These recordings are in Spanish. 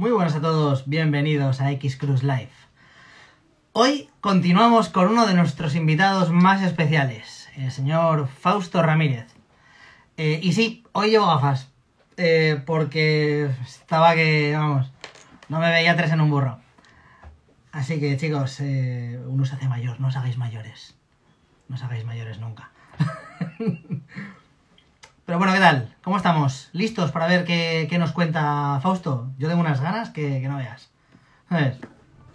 Muy buenas a todos, bienvenidos a X Cruise Live. Hoy continuamos con uno de nuestros invitados más especiales, el señor Fausto Ramírez. Eh, y sí, hoy llevo gafas, eh, porque estaba que, vamos, no me veía tres en un burro. Así que chicos, eh, uno se hace mayor, no os hagáis mayores. No os hagáis mayores nunca. Pero bueno, ¿qué tal? ¿Cómo estamos? ¿Listos para ver qué, qué nos cuenta Fausto? Yo tengo unas ganas que, que no veas. A ver,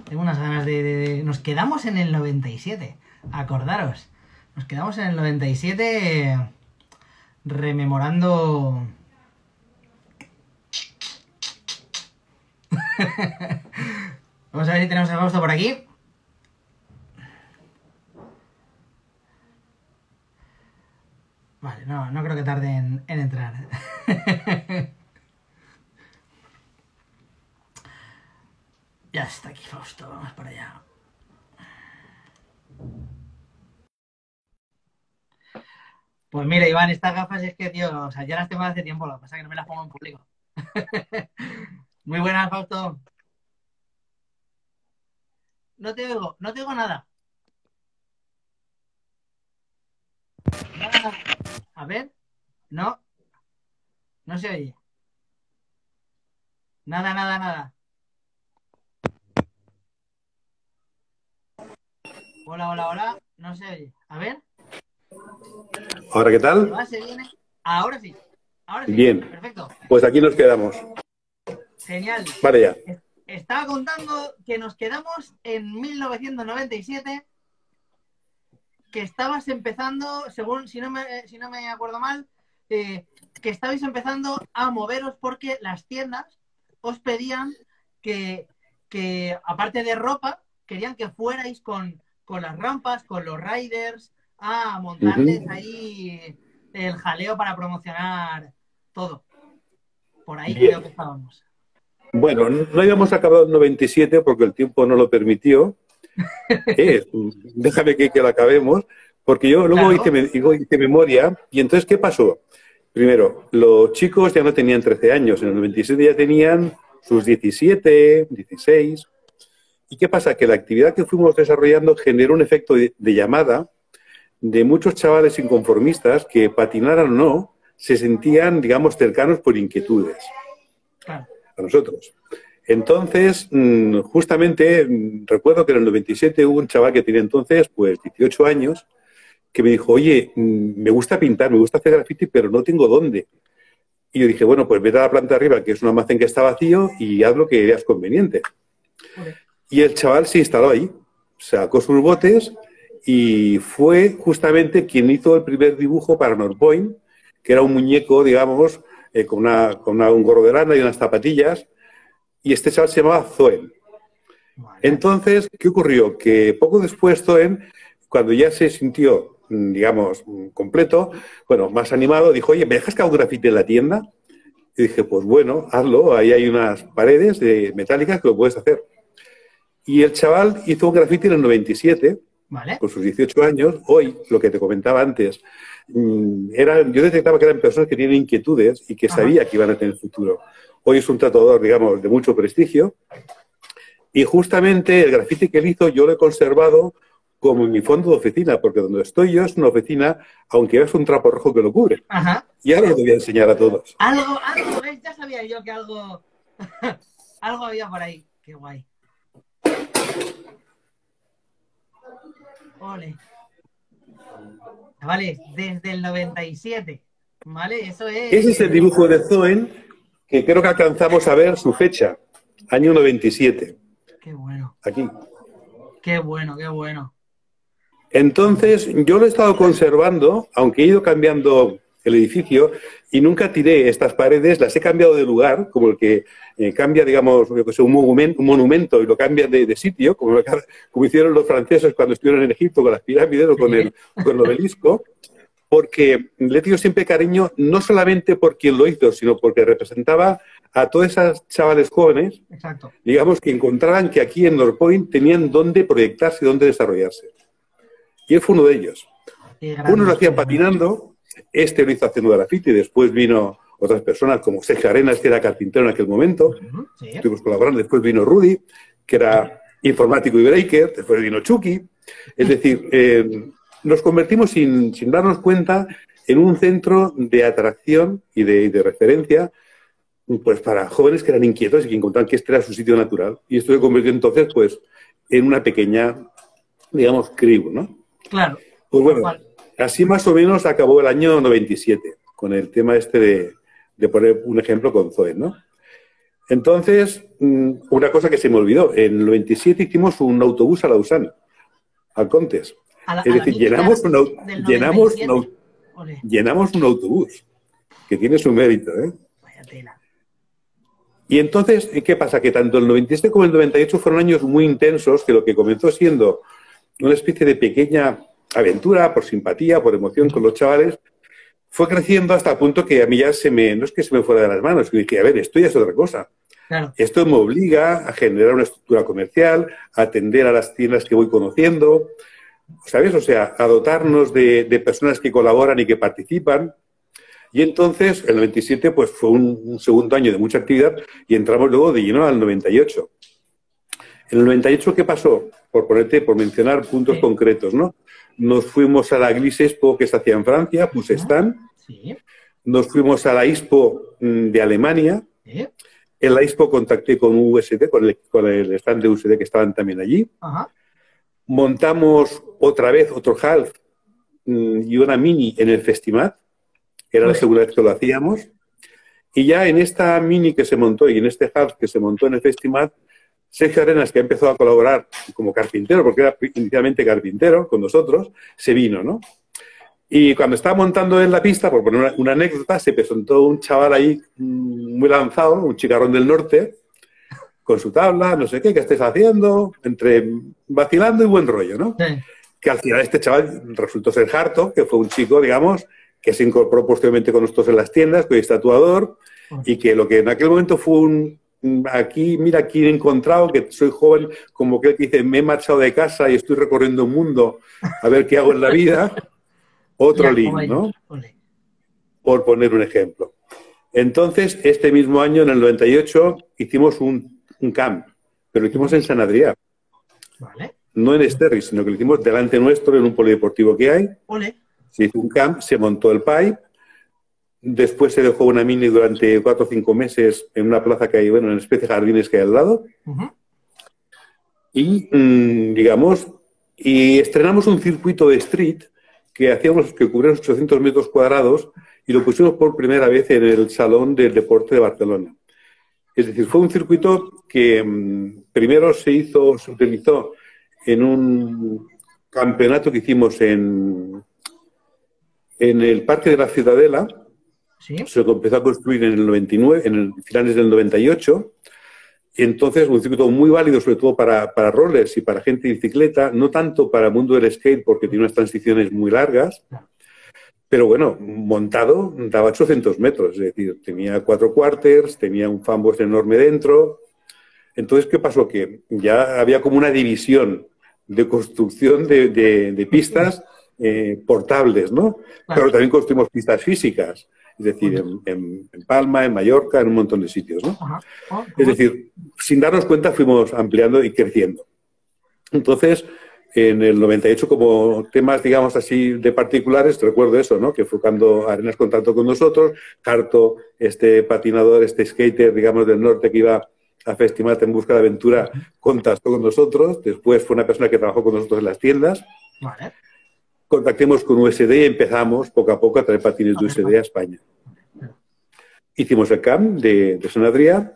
tengo unas ganas de, Nos quedamos en el 97, acordaros. Nos quedamos en el 97 eh, rememorando... Vamos a ver si tenemos a Fausto por aquí. Vale, no, no creo que tarde en, en entrar. ya está aquí Fausto, vamos para allá. Pues mira, Iván, estas gafas es que, tío, o sea, ya las tengo hace tiempo, lo que pasa es que no me las pongo en público. Muy buenas, Fausto. No te oigo, no te oigo. Nada. A ver, no, no se oye. Nada, nada, nada. Hola, hola, hola, no se oye. A ver, Ahora, ¿qué ¿se tal? va, se viene? Ahora sí, ahora sí. Bien. Perfecto, Pues aquí nos quedamos. genial. Vale ya. Estaba contando que nos quedamos en 1997, que estabas empezando, según, si no me, si no me acuerdo mal, eh, que estabais empezando a moveros porque las tiendas os pedían que, que, aparte de ropa, querían que fuerais con, con las rampas, con los riders, a montarles ahí el jaleo para promocionar todo. Por ahí Bien. creo que estábamos. Bueno, no habíamos acabado en 97 porque el tiempo no lo permitió. Eh, déjame que, que lo acabemos, porque yo luego Claro. hice, me- digo, hice memoria. Y entonces, ¿qué pasó? Primero, los chicos ya no tenían 13 años, en el 97 ya tenían sus 17, 16. ¿Y qué pasa? Que la actividad que fuimos desarrollando generó un efecto de, de llamada de muchos chavales inconformistas que, patinaran o no, se sentían, digamos, cercanos por inquietudes a nosotros. Entonces, mm, justamente, mm, recuerdo que en el 97 hubo un chaval que tenía entonces, pues, 18 años, que me dijo, oye, mm, me gusta pintar, me gusta hacer graffiti, pero no tengo dónde. Y yo dije, bueno, pues vete a la planta arriba, que es un almacén que está vacío, y haz lo que veas conveniente. Y el chaval se instaló ahí, sacó sus botes y fue justamente quien hizo el primer dibujo para Norpoint, que era un muñeco, digamos, eh, con, una, con una- un gorro de lana y unas zapatillas. Y este chaval se llamaba Zoen. Entonces, ¿qué ocurrió? Que poco después Zoen, cuando ya se sintió, mm, digamos, mm, completo, bueno, más animado, dijo, oye, ¿me dejas que haga un grafiti en la tienda? Y dije, pues bueno, hazlo, ahí hay unas paredes de metálicas que lo puedes hacer. Y el chaval hizo un grafiti en el 97, Vale. con sus 18 años. Hoy, lo que te comentaba antes, mm, eran, yo detectaba que eran personas que tienen inquietudes y que Ajá. sabía que iban a tener futuro. Hoy es un tatuador, digamos, de mucho prestigio. Y justamente el grafiti que él hizo yo lo he conservado como mi fondo de oficina, porque donde estoy yo es una oficina, aunque es un trapo rojo que lo cubre. Ajá. Y ahora lo voy a enseñar a todos. Algo, algo, ¿ves? Ya sabía yo que algo, algo había por ahí. Qué guay. Ole. Vale, desde el 97. ¿Vale? Eso es. Ese es el dibujo de Zoen, que creo que alcanzamos a ver su fecha, año 97, Qué bueno, aquí. qué bueno, qué bueno. Entonces, yo lo he estado conservando, aunque he ido cambiando el edificio y nunca tiré estas paredes, las he cambiado de lugar, como el que eh, cambia, digamos, yo que sé, un, monumento, un monumento y lo cambia de, de sitio, como, como hicieron los franceses cuando estuvieron en Egipto con las pirámides o con el, con el obelisco, porque le tenido siempre cariño, no solamente por quien lo hizo, sino porque representaba a todos esos chavales jóvenes, Exacto. digamos, que encontraban que aquí en Northpoint tenían dónde proyectarse y dónde desarrollarse. Y él fue uno de ellos. Unos lo hacían patinando, este lo hizo haciendo graffiti, después vino otras personas, como Sergio Arenas, que era carpintero en aquel momento. Estuvimos colaborando. Después vino Rudy, que era informático y breaker. Después vino Chucky. Es decir, eh, nos convertimos sin, sin, darnos cuenta en un centro de atracción y de, de, referencia pues para jóvenes que eran inquietos y que encontraban que este era su sitio natural. Y esto se convirtió entonces pues en una pequeña, digamos, crew, ¿no? Claro. Pues bueno, así más o menos acabó el año 97, con el tema este de, de poner un ejemplo con Zoe, ¿no? Entonces, mm, una cosa que se me olvidó, en el 97 hicimos un autobús a Lausanne, al Contes. A la- es a decir, llenamos un, llenamos, un 97. au- Ole, llenamos un autobús, que tiene su mérito, ¿eh? vaya tela. Y entonces, ¿qué pasa? Que tanto el 97 como el 98 fueron años muy intensos, que lo que comenzó siendo una especie de pequeña aventura, por simpatía, por emoción con los chavales, fue creciendo hasta el punto que a mí ya se me, no es que se me fuera de las manos, que dije, a ver, esto ya es otra cosa. Claro, Esto me obliga a generar una estructura comercial, a atender a las tiendas que voy conociendo, ¿sabes? O sea, a dotarnos de, de personas que colaboran y que participan. Y entonces, el 97, pues fue un, un segundo año de mucha actividad y entramos luego de lleno al 98. En el 98, ¿qué pasó? Por ponerte, por mencionar puntos Sí. concretos, ¿no? Nos fuimos a la Glis Expo que se hacía en Francia, pues están. sí, Nos fuimos a la Expo mm, de Alemania. En la Expo contacté con USD, con el, con el stand de USD que estaban también allí. ajá, Montamos otra vez otro half mm, y una mini en el Festimat. Era la segunda vez que lo hacíamos. Y ya en esta mini que se montó y en este half que se montó en el Festimat, Sergio Arenas, que ha empezado a colaborar como carpintero, porque era inicialmente carpintero con nosotros, se vino, ¿no? Y cuando estaba montando en la pista, por poner una, una anécdota, se presentó un chaval ahí mm, muy lanzado, un chicarrón del norte, con su tabla, no sé qué, qué estés haciendo, entre vacilando y buen rollo, ¿no? sí, Que al final este chaval resultó ser Harto, que fue un chico, digamos, que se incorporó posteriormente con nosotros en las tiendas, que hoy es tatuador, y que lo que en aquel momento fue un- aquí, mira, aquí he encontrado, que soy joven, como que él dice, me he marchado de casa y estoy recorriendo un mundo a ver qué hago en la vida, otro link, ¿no? por poner un ejemplo. Entonces, este mismo año, en el 98, hicimos un, un camp, pero lo hicimos en San Adrià, Vale, no en Esterri, sino que lo hicimos delante nuestro, en un polideportivo que hay. ole, Se hizo un camp, se montó el pipe, después se dejó una mini durante cuatro o cinco meses en una plaza que hay, bueno, en una especie de jardines que hay al lado, ujú, y, mm, digamos, y estrenamos un circuito de street que hacíamos, que cubría unos 800 metros cuadrados y lo pusimos por primera vez en el Salón del Deporte de Barcelona. Es decir, fue un circuito que mm, primero se hizo, se utilizó en un campeonato que hicimos en, en el Parque de la Ciudadela, sí, se empezó a construir en el 99, en el finales del 98. Y entonces un circuito muy válido, sobre todo para, para rollers y para gente de bicicleta, no tanto para el mundo del skate, porque tiene unas transiciones muy largas, pero bueno, montado daba 800 metros, es decir, tenía cuatro quarters, tenía un fanbox enorme dentro. Entonces, ¿qué pasó? Que ya había como una división de construcción de, de- de pistas eh, portables, ¿no? Claro. Pero también construimos pistas físicas, es decir, en, en- en Palma, en Mallorca, en un montón de sitios, ¿no? Oh, Es decir, sin darnos cuenta fuimos ampliando y creciendo. Entonces, en el 98, como temas, digamos así, de particulares, te recuerdo eso, ¿no? Que fue cuando Arenas contactó con nosotros, Carto, este patinador, este skater, digamos, del norte que iba a Festimat en busca de aventura, contactó con nosotros. Después fue una persona que trabajó con nosotros en las tiendas. Vale, Contactemos con USD y empezamos poco a poco a traer patines de USD a España. Hicimos el camp de, de San Adrià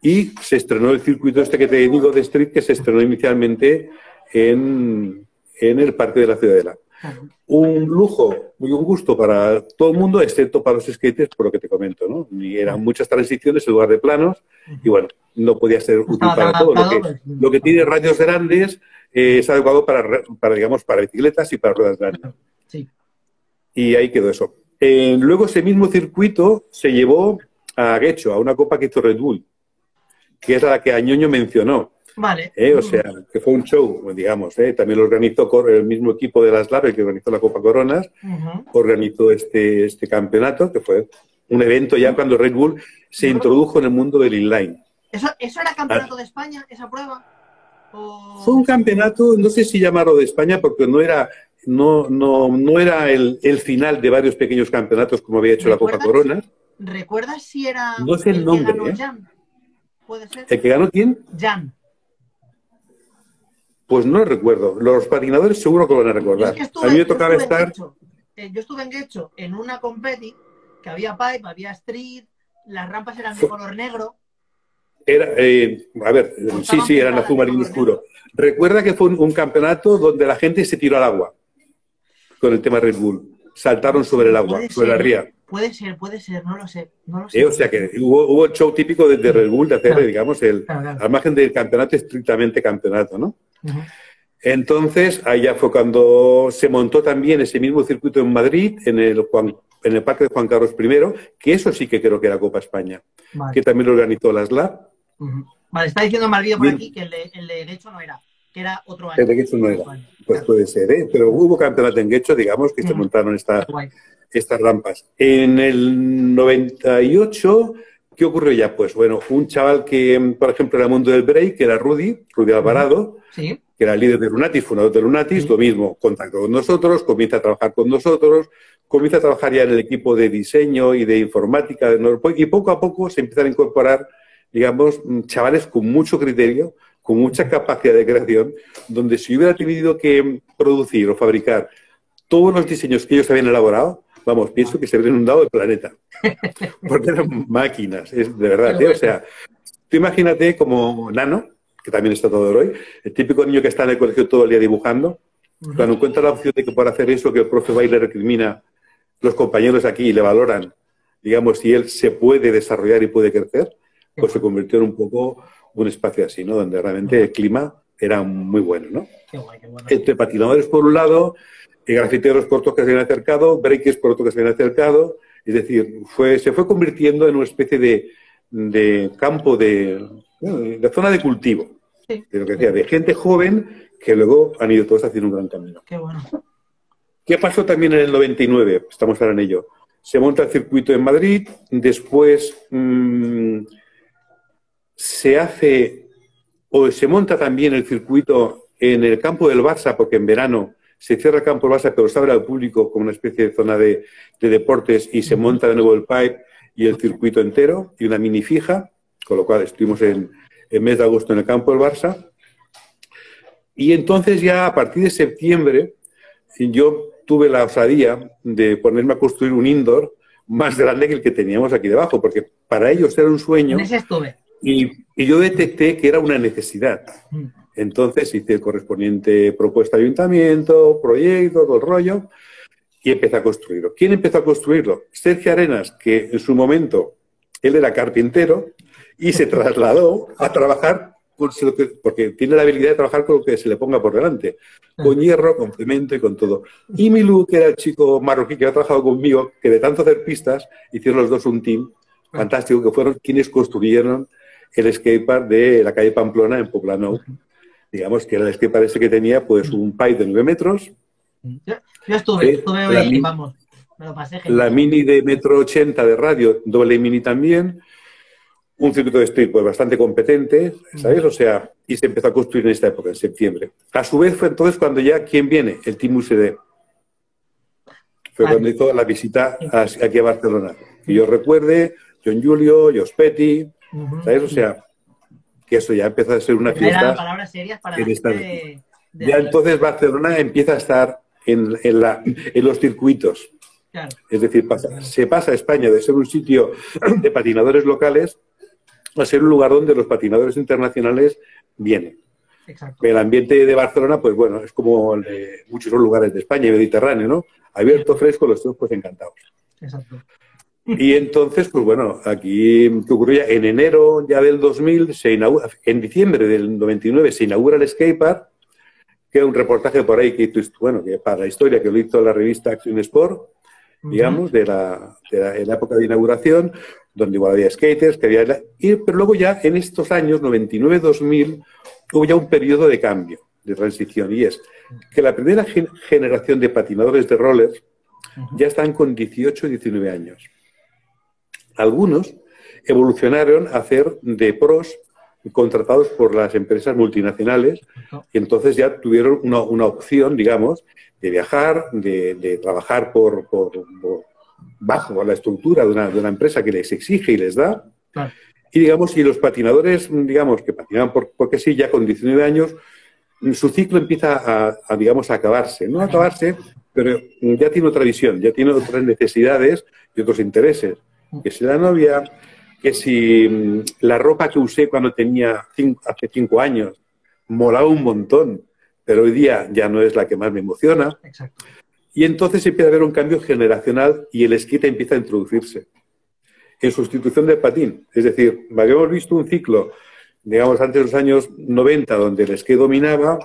y se estrenó el circuito este que te digo de street que se estrenó inicialmente en, en el Parque de la Ciudadela. Un lujo y un gusto para todo el mundo, excepto para los skaters, por lo que te comento, ¿no? Y eran muchas transiciones en lugar de planos y bueno, no podía ser útil para todo. Lo que, pues, lo que tiene radios grandes eh, es adecuado para, para, digamos, para bicicletas y para ruedas grandes. Sí, Y ahí quedó eso. Eh, luego ese mismo circuito se llevó a Guecho, a una copa que hizo Red Bull, que es la que Añoño mencionó. vale. ¿eh? O sea, que fue un show, digamos. ¿eh? También lo organizó el mismo equipo de las LAB, el que organizó la Copa Coronas, organizó este, este campeonato, que fue un evento ya cuando Red Bull se introdujo en el mundo del inline. ¿Eso, eso era campeonato de España, esa prueba? Fue un campeonato, no sé si llamarlo de España, porque no era, no, no, no era el, el final de varios pequeños campeonatos como había hecho la Copa Corona. ¿Recuerdas si era no sé el, nombre, que ganó ¿eh? Jan? ¿Puede ser? ¿El que ganó quién? Jan. Pues no recuerdo. Los patinadores seguro que lo van a recordar. Es que estuve, a mí me tocaba estar. Eh, yo estuve en Gecho en una competi que había pipe, había street, las rampas eran de color negro. Era, eh, a ver, sí, sí, eran azul marino oscuro. Recuerda que fue un, un, campeonato donde la gente se tiró al agua con el tema Red Bull. Saltaron sobre el agua, sobre la ría. Puede ser, puede ser, no lo sé. No lo sé. Eh, o sea que hubo, hubo, el show típico de, de Red Bull de hacer, claro. digamos, el, claro, claro. al margen del campeonato, estrictamente campeonato, ¿no? Uh -huh. Entonces, allá fue cuando se montó también ese mismo circuito en Madrid, en el, Juan, en el Parque de Juan Carlos I, que eso sí que creo que era Copa España, que también lo organizó la SLAP. Uh -huh. Vale, está diciendo Malvío por aquí que el de, el de Guecho no era, que era otro año. El de Guecho no era. Pues puede ser, ¿eh? Pero hubo campeonato en Guecho, digamos, que uh -huh. se montaron esta, estas rampas. En el 98, ¿qué ocurrió ya? Pues bueno, un chaval que, por ejemplo, era el mundo del break, que era Rudy, Rudy Alvarado, sí. que era el líder de Lunatis, fundador de Lunatis, sí. lo mismo, contactó con nosotros, comienza a trabajar con nosotros, comienza a trabajar ya en el equipo de diseño y de informática de Norpoint, y poco a poco se empiezan a incorporar, digamos, chavales con mucho criterio, con mucha capacidad de creación, donde si hubiera tenido que producir o fabricar todos los diseños que ellos habían elaborado, vamos, pienso que se habría inundado el planeta. Porque eran máquinas, es de verdad. ¿eh? O sea, tú imagínate como Nano, que también está todo hoy, el típico niño que está en el colegio todo el día dibujando, cuando encuentra la opción de que por hacer eso, que el profe va y le recrimina, los compañeros aquí le valoran, digamos, si él se puede desarrollar y puede crecer, pues se convirtió en un poco un espacio así, ¿no? Donde realmente el clima era muy bueno, ¿no? Qué guay, qué bueno. Entre patinadores por un lado, y grafiteros por que se habían acercado, breakers por otros que se habían acercado, es decir, fue, se fue convirtiendo en una especie de, de campo de, de, zona de cultivo, sí. de lo que decía, de gente joven que luego han ido todos haciendo un gran camino. Qué bueno. ¿Qué pasó también en el 99? Estamos ahora en ello. Se monta el circuito en Madrid, después mmm, se hace o se monta también el circuito en el campo del Barça, porque en verano se cierra el campo del Barça, pero se abre al público como una especie de zona de, de deportes y se monta de nuevo el pipe y el circuito entero y una mini fija, con lo cual estuvimos en el mes de agosto en el campo del Barça. Y entonces ya a partir de septiembre yo tuve la osadía de ponerme a construir un indoor más grande que el que teníamos aquí debajo, porque para ellos era un sueño. En ese estuve. Y, y, yo detecté que era una necesidad. Mm. Entonces hice el correspondiente propuesta de ayuntamiento, proyecto, todo el rollo, y empecé a construirlo. ¿Quién empezó a construirlo? Sergio Arenas, que en su momento él era carpintero y se trasladó a trabajar con, porque tiene la habilidad de trabajar con lo que se le ponga por delante, con hierro, con cemento y con todo. Y Milú, que era el chico marroquí que ha trabajado conmigo, que de tanto hacer pistas, hicieron los dos un team fantástico, que fueron quienes construyeron el skatepark de la calle Pamplona en Poplano. Digamos que era el skatepark ese que tenía pues un pipe de 9 metros. Yo, yo estuve, eh, estuve hoy, mini, vamos, me lo pasé La mini de metro 80 de radio, doble mini también. Un circuito de street pues bastante competente, ¿sabes? O sea, y se empezó a construir en esta época, en septiembre. A su vez fue entonces cuando ya, ¿quién viene? El Team UCD. Fue vale. cuando hizo la visita aquí a Barcelona. Que yo recuerde, John Julio, Jos Petty, uh -huh. ¿sabes? O sea, que eso ya empieza a ser una fiesta. Palabras serias para en esta... de, de Ya entonces Barcelona empieza a estar en, en, la, en los circuitos. Claro. Es decir, pasa, se pasa a España de ser un sitio de patinadores locales a ser un lugar donde los patinadores internacionales vienen. Exacto. El ambiente de Barcelona, pues bueno, es como muchos lugares de España y Mediterráneo, ¿no? Abierto, fresco, los dos pues encantados. Exacto. Y entonces, pues bueno, aquí, ¿qué ocurría? En enero ya del 2000, se inaugura, en diciembre del 99 se inaugura el skatepark, que es un reportaje por ahí que bueno, que para la historia que lo hizo la revista Action Sport, digamos, de la, de la, en la época de inauguración, donde igual había skaters, que había... Y, pero luego ya en estos años, 99-2000, hubo ya un periodo de cambio, de transición, y es que la primera gen generación de patinadores de rollers -huh. ya están con 18 19 años. Algunos evolucionaron a hacer de pros contratados por las empresas multinacionales y entonces ya tuvieron una, opción, digamos, de viajar, de, trabajar por, bajo la estructura de una, empresa que les exige y les da. Y digamos, y los patinadores, digamos, que patinaban por, porque sí, ya con 19 años, su ciclo empieza a, digamos, a acabarse. No a acabarse, pero ya tiene otra visión, ya tiene otras necesidades y otros intereses. Que si la novia, que si mm, la ropa que usé cuando tenía hace cinco años molaba un montón, pero hoy día ya no es la que más me emociona. Y entonces empieza a haber un cambio generacional y el skate empieza a introducirse en sustitución del patín. Es decir, habíamos visto un ciclo, digamos, antes de los años 90, donde el skate dominaba,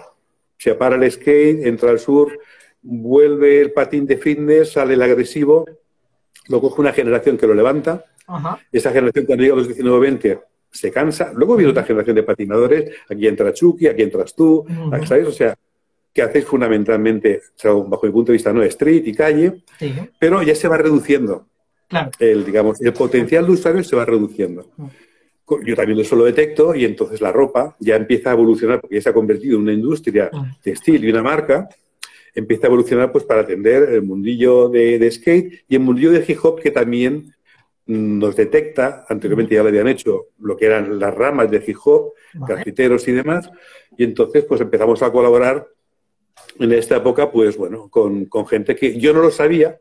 se para el skate, entra al sur, vuelve el patín de fitness, sale el agresivo, lo coge una generación que lo levanta, esa generación cuando llega a los 19-20 se cansa, luego viene otra generación de patinadores, aquí entra Chucky, aquí entras tú, ¿sabes? O sea, que hacéis fundamentalmente, bajo mi punto de vista, no street y calle, pero ya se va reduciendo. El, digamos, el potencial de usuario se va reduciendo. Yo también eso lo detecto y entonces la ropa ya empieza a evolucionar porque ya se ha convertido en una industria textil y una marca empieza a evolucionar pues para atender el mundillo de, skate y el mundillo de hip hop que también nos detecta, anteriormente ya lo habían hecho, lo que eran las ramas de hip hop, grafiteros y demás, y entonces pues empezamos a colaborar en esta época, pues bueno, con, con gente que yo no lo sabía,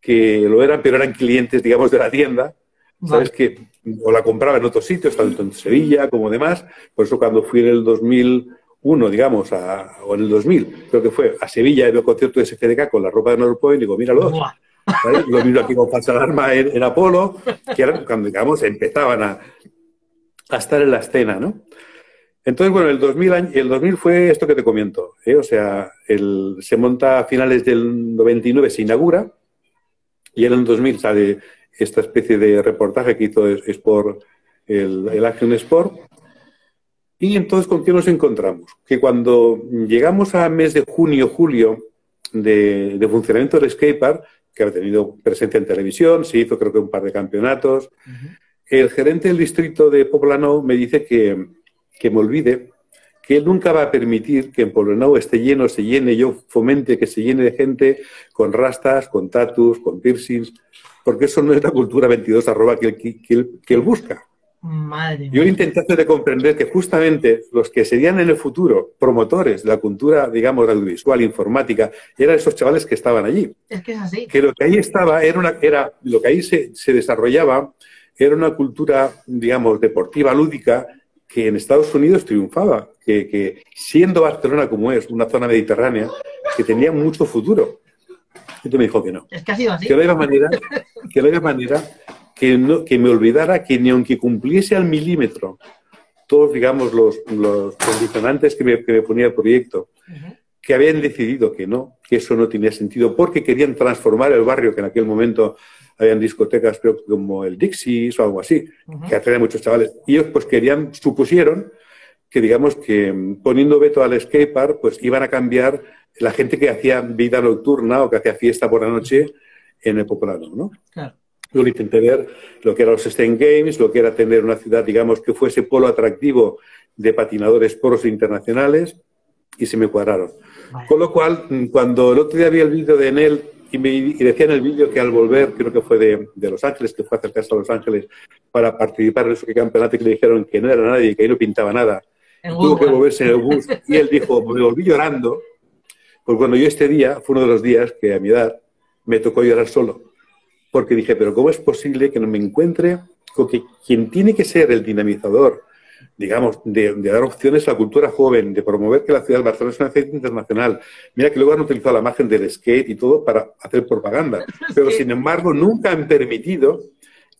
que lo eran, pero eran clientes, digamos, de la tienda, ¿sabes? Que o la compraba en otros sitios, tanto en Sevilla como demás. Por eso cuando fui en el 2001, digamos, o en el 2000, creo que fue a Sevilla, en el concierto de SFDK con la ropa de Norpoint, digo, míralo. Lo mismo aquí con Falsa Alarma en, Apolo, que eran cuando, digamos, empezaban a, a estar en la escena, ¿no? Entonces, bueno, el 2000, el 2000 fue esto que te comento. ¿eh? O sea, el, se monta a finales del 99, se inaugura, y en el 2000 sale esta especie de reportaje que hizo Sport, el, el Action Sport. Y entonces, ¿con qué nos encontramos? Que cuando llegamos a mes de junio, julio de, funcionamiento del skatepark, que ha tenido presencia en televisión, se hizo creo que un par de campeonatos, el gerente del distrito de Poblano me dice que, que me olvide que él nunca va a permitir que en Poblenou esté lleno, se llene, yo fomente que se llene de gente con rastas, con tatus, con piercings, porque eso no es la cultura 22 arroba que, él, busca. Madre yo intenté hacer de comprender que justamente los que serían en el futuro promotores de la cultura, digamos, audiovisual, informática, eran esos chavales que estaban allí. Es que es así. Que lo que ahí estaba era una, era, lo que ahí se, se desarrollaba era una cultura, digamos, deportiva, lúdica, que en Estados Unidos triunfaba, que, siendo Barcelona como es, una zona mediterránea, que tenía mucho futuro. Y tú me dijo que no. Es que ha sido así. Que no había manera, que, manera que, no, que me olvidara que ni aunque cumpliese al milímetro todos, digamos, los, los condicionantes que me, que me, ponía el proyecto, que habían decidido que no, que eso no tenía sentido, porque querían transformar el barrio que en aquel momento habían discotecas, creo como el Dixie's o algo así, que a muchos chavales. Y ellos pues querían, supusieron que digamos que poniendo veto al skatepark, pues iban a cambiar la gente que hacía vida nocturna o que hacía fiesta por la noche en el poblado, ¿no? Claro. Yo intenté ver lo que eran los Sten Games, lo que era tener una ciudad, digamos, que fuese polo atractivo de patinadores poros internacionales y se me cuadraron. Con lo cual, mm, cuando el otro día vi el vídeo de Enel y, me, decía en el vídeo que al volver, creo que fue de, Los Ángeles, que fue a acercarse a Los Ángeles para participar en ese campeonato, que le dijeron que no era nadie, que ahí no pintaba nada. Tuvo que volverse en el bus y él dijo, me volví llorando, porque cuando yo este día, fue uno de los días que a mi edad me tocó llorar solo. Porque dije, pero ¿cómo es posible que no me encuentre con que quien tiene que ser el dinamizador digamos, de, dar opciones a la cultura joven, de promover que la ciudad de Barcelona es una ciudad internacional. Mira que luego han utilizado la imagen del skate y todo para hacer propaganda, pero sin embargo nunca han permitido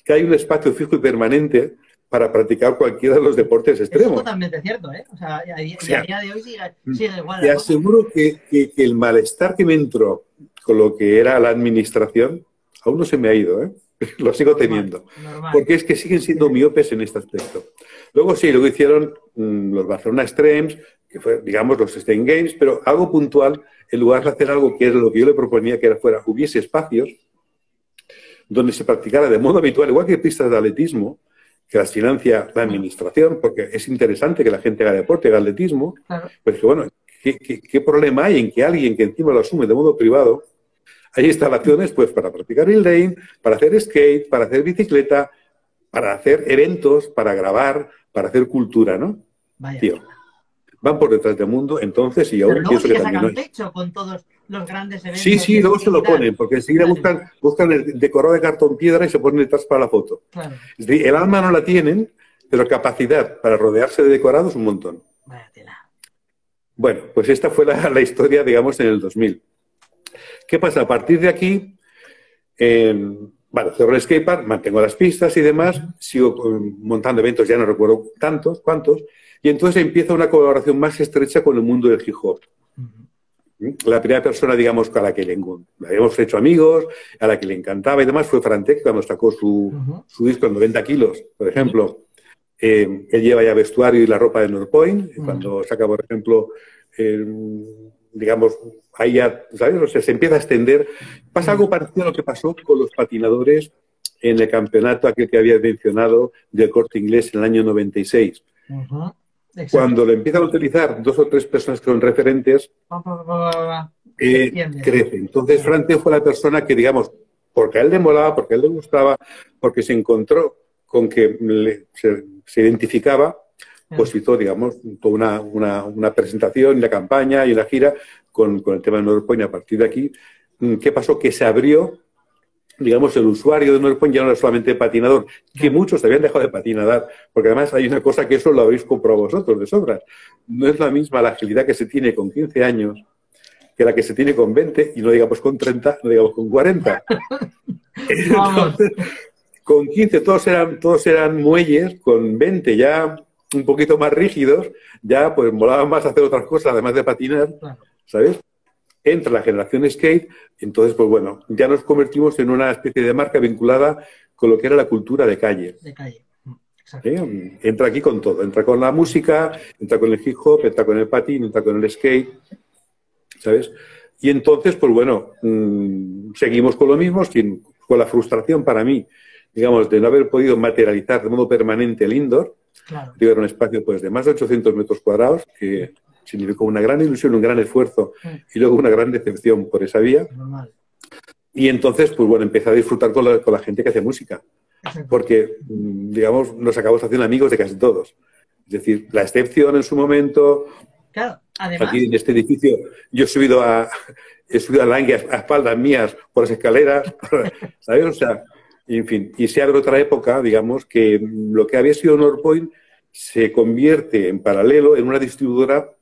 que haya un espacio fijo y permanente para practicar cualquiera de los deportes extremos. Es totalmente cierto, ¿eh? O sea, a, día de hoy sigue, igual. Te aseguro que, que, el malestar que me entró con lo que era la administración aún no se me ha ido, ¿eh? Lo sigo teniendo. Porque es que siguen siendo miopes en este aspecto. Luego sí, luego hicieron mm, los Barcelona Extremes, que fue, digamos, los Stein Games, pero algo puntual, en lugar de hacer algo que es lo que yo le proponía que era fuera, hubiese espacios donde se practicara de modo habitual, igual que pistas de atletismo, que las financia la administración, porque es interesante que la gente haga deporte, haga atletismo, Claro. pues que bueno, ¿qué, qué, qué problema hay en que alguien que encima lo asume de modo privado, hay instalaciones pues para practicar el lane, para hacer skate, para hacer bicicleta, para hacer eventos, para grabar, para hacer cultura, ¿no? Vaya. Tío, van por detrás del mundo, entonces, y Pero ahora luego pienso que también no hay. pecho con todos los grandes eventos. Sí, sí, luego se lo ponen, porque enseguida buscan, buscan el decorado de cartón piedra y se ponen detrás para la foto. Claro, el alma no la tienen, pero capacidad para rodearse de decorados un montón. vaya tela. Bueno, pues esta fue la, la historia, digamos, en el 2000. ¿Qué pasa? A partir de aquí, eh, bueno, cerro el skatepark, mantengo las pistas y demás, sigo con- montando eventos, ya no recuerdo tantos, cuántos, y entonces empieza una colaboración más estrecha con el mundo del hip hop. Ujú. La primera persona, digamos, a la que le, le habíamos hecho amigos, a la que le encantaba y demás, fue Frantec cuando sacó su, disco en 90 kilos, por ejemplo. Eh, él lleva ya vestuario y la ropa de North Point. Mm. Cuando saca, por ejemplo, eh, digamos, ahí ya, ¿sabes? O sea, se empieza a extender. Pasa algo parecido a lo que pasó con los patinadores en el campeonato aquel que había mencionado del corte inglés en el año 96. Ujú. Exacto. Cuando lo empiezan a utilizar dos o tres personas que son referentes, eh, crece. Entonces, Frante fue la persona que, digamos, porque a él le molaba, porque a él le gustaba, porque se encontró con que le- se, se identificaba, pues hizo, digamos, toda una, una, una presentación y la campaña y la gira con, con el tema de NordPoint. A partir de aquí, mm, ¿qué pasó? Que se abrió, digamos, el usuario de NordPoint ya no era solamente patinador, que muchos habían dejado de patinar, porque además hay una cosa que eso lo habéis comprobado vosotros de sobras. No es la misma la agilidad que se tiene con 15 años que la que se tiene con 20 y no digamos con 30, no digamos con 40. Vamos. Entonces, con 15 todos eran, todos eran muelles, con 20 ya un poquito más rígidos, ya pues molaban más hacer otras cosas además de patinar. ¿sabes? Entra la generación skate, entonces pues bueno, ya nos convertimos en una especie de marca vinculada con lo que era la cultura de calle. De calle. Mm, Exacto. ¿eh? Entra aquí con todo, entra con la música, entra con el hip hop, entra con el patín, entra con el skate, ¿sabes? Y entonces, pues bueno, mm, seguimos con lo mismo, sin- con la frustración para mí, digamos, de no haber podido materializar de modo permanente el indoor. Claro. Digo, era un espacio pues, de más de 800 metros cuadrados, que significó una gran ilusión, un gran esfuerzo y luego una gran decepción por esa vía. Normal. Y entonces, pues bueno, empecé a disfrutar con la, con la gente que hace música porque, mm, digamos, nos acabamos haciendo amigos de casi todos. Es decir, la excepción en su momento, Claro. Además, aquí en este edificio, yo he subido a, he subido a Langue a, espaldas mías por las escaleras, ¿sabes? O sea, en fin, y se abre otra época, digamos, que lo que había sido Northpoint se convierte en paralelo en una distribuidora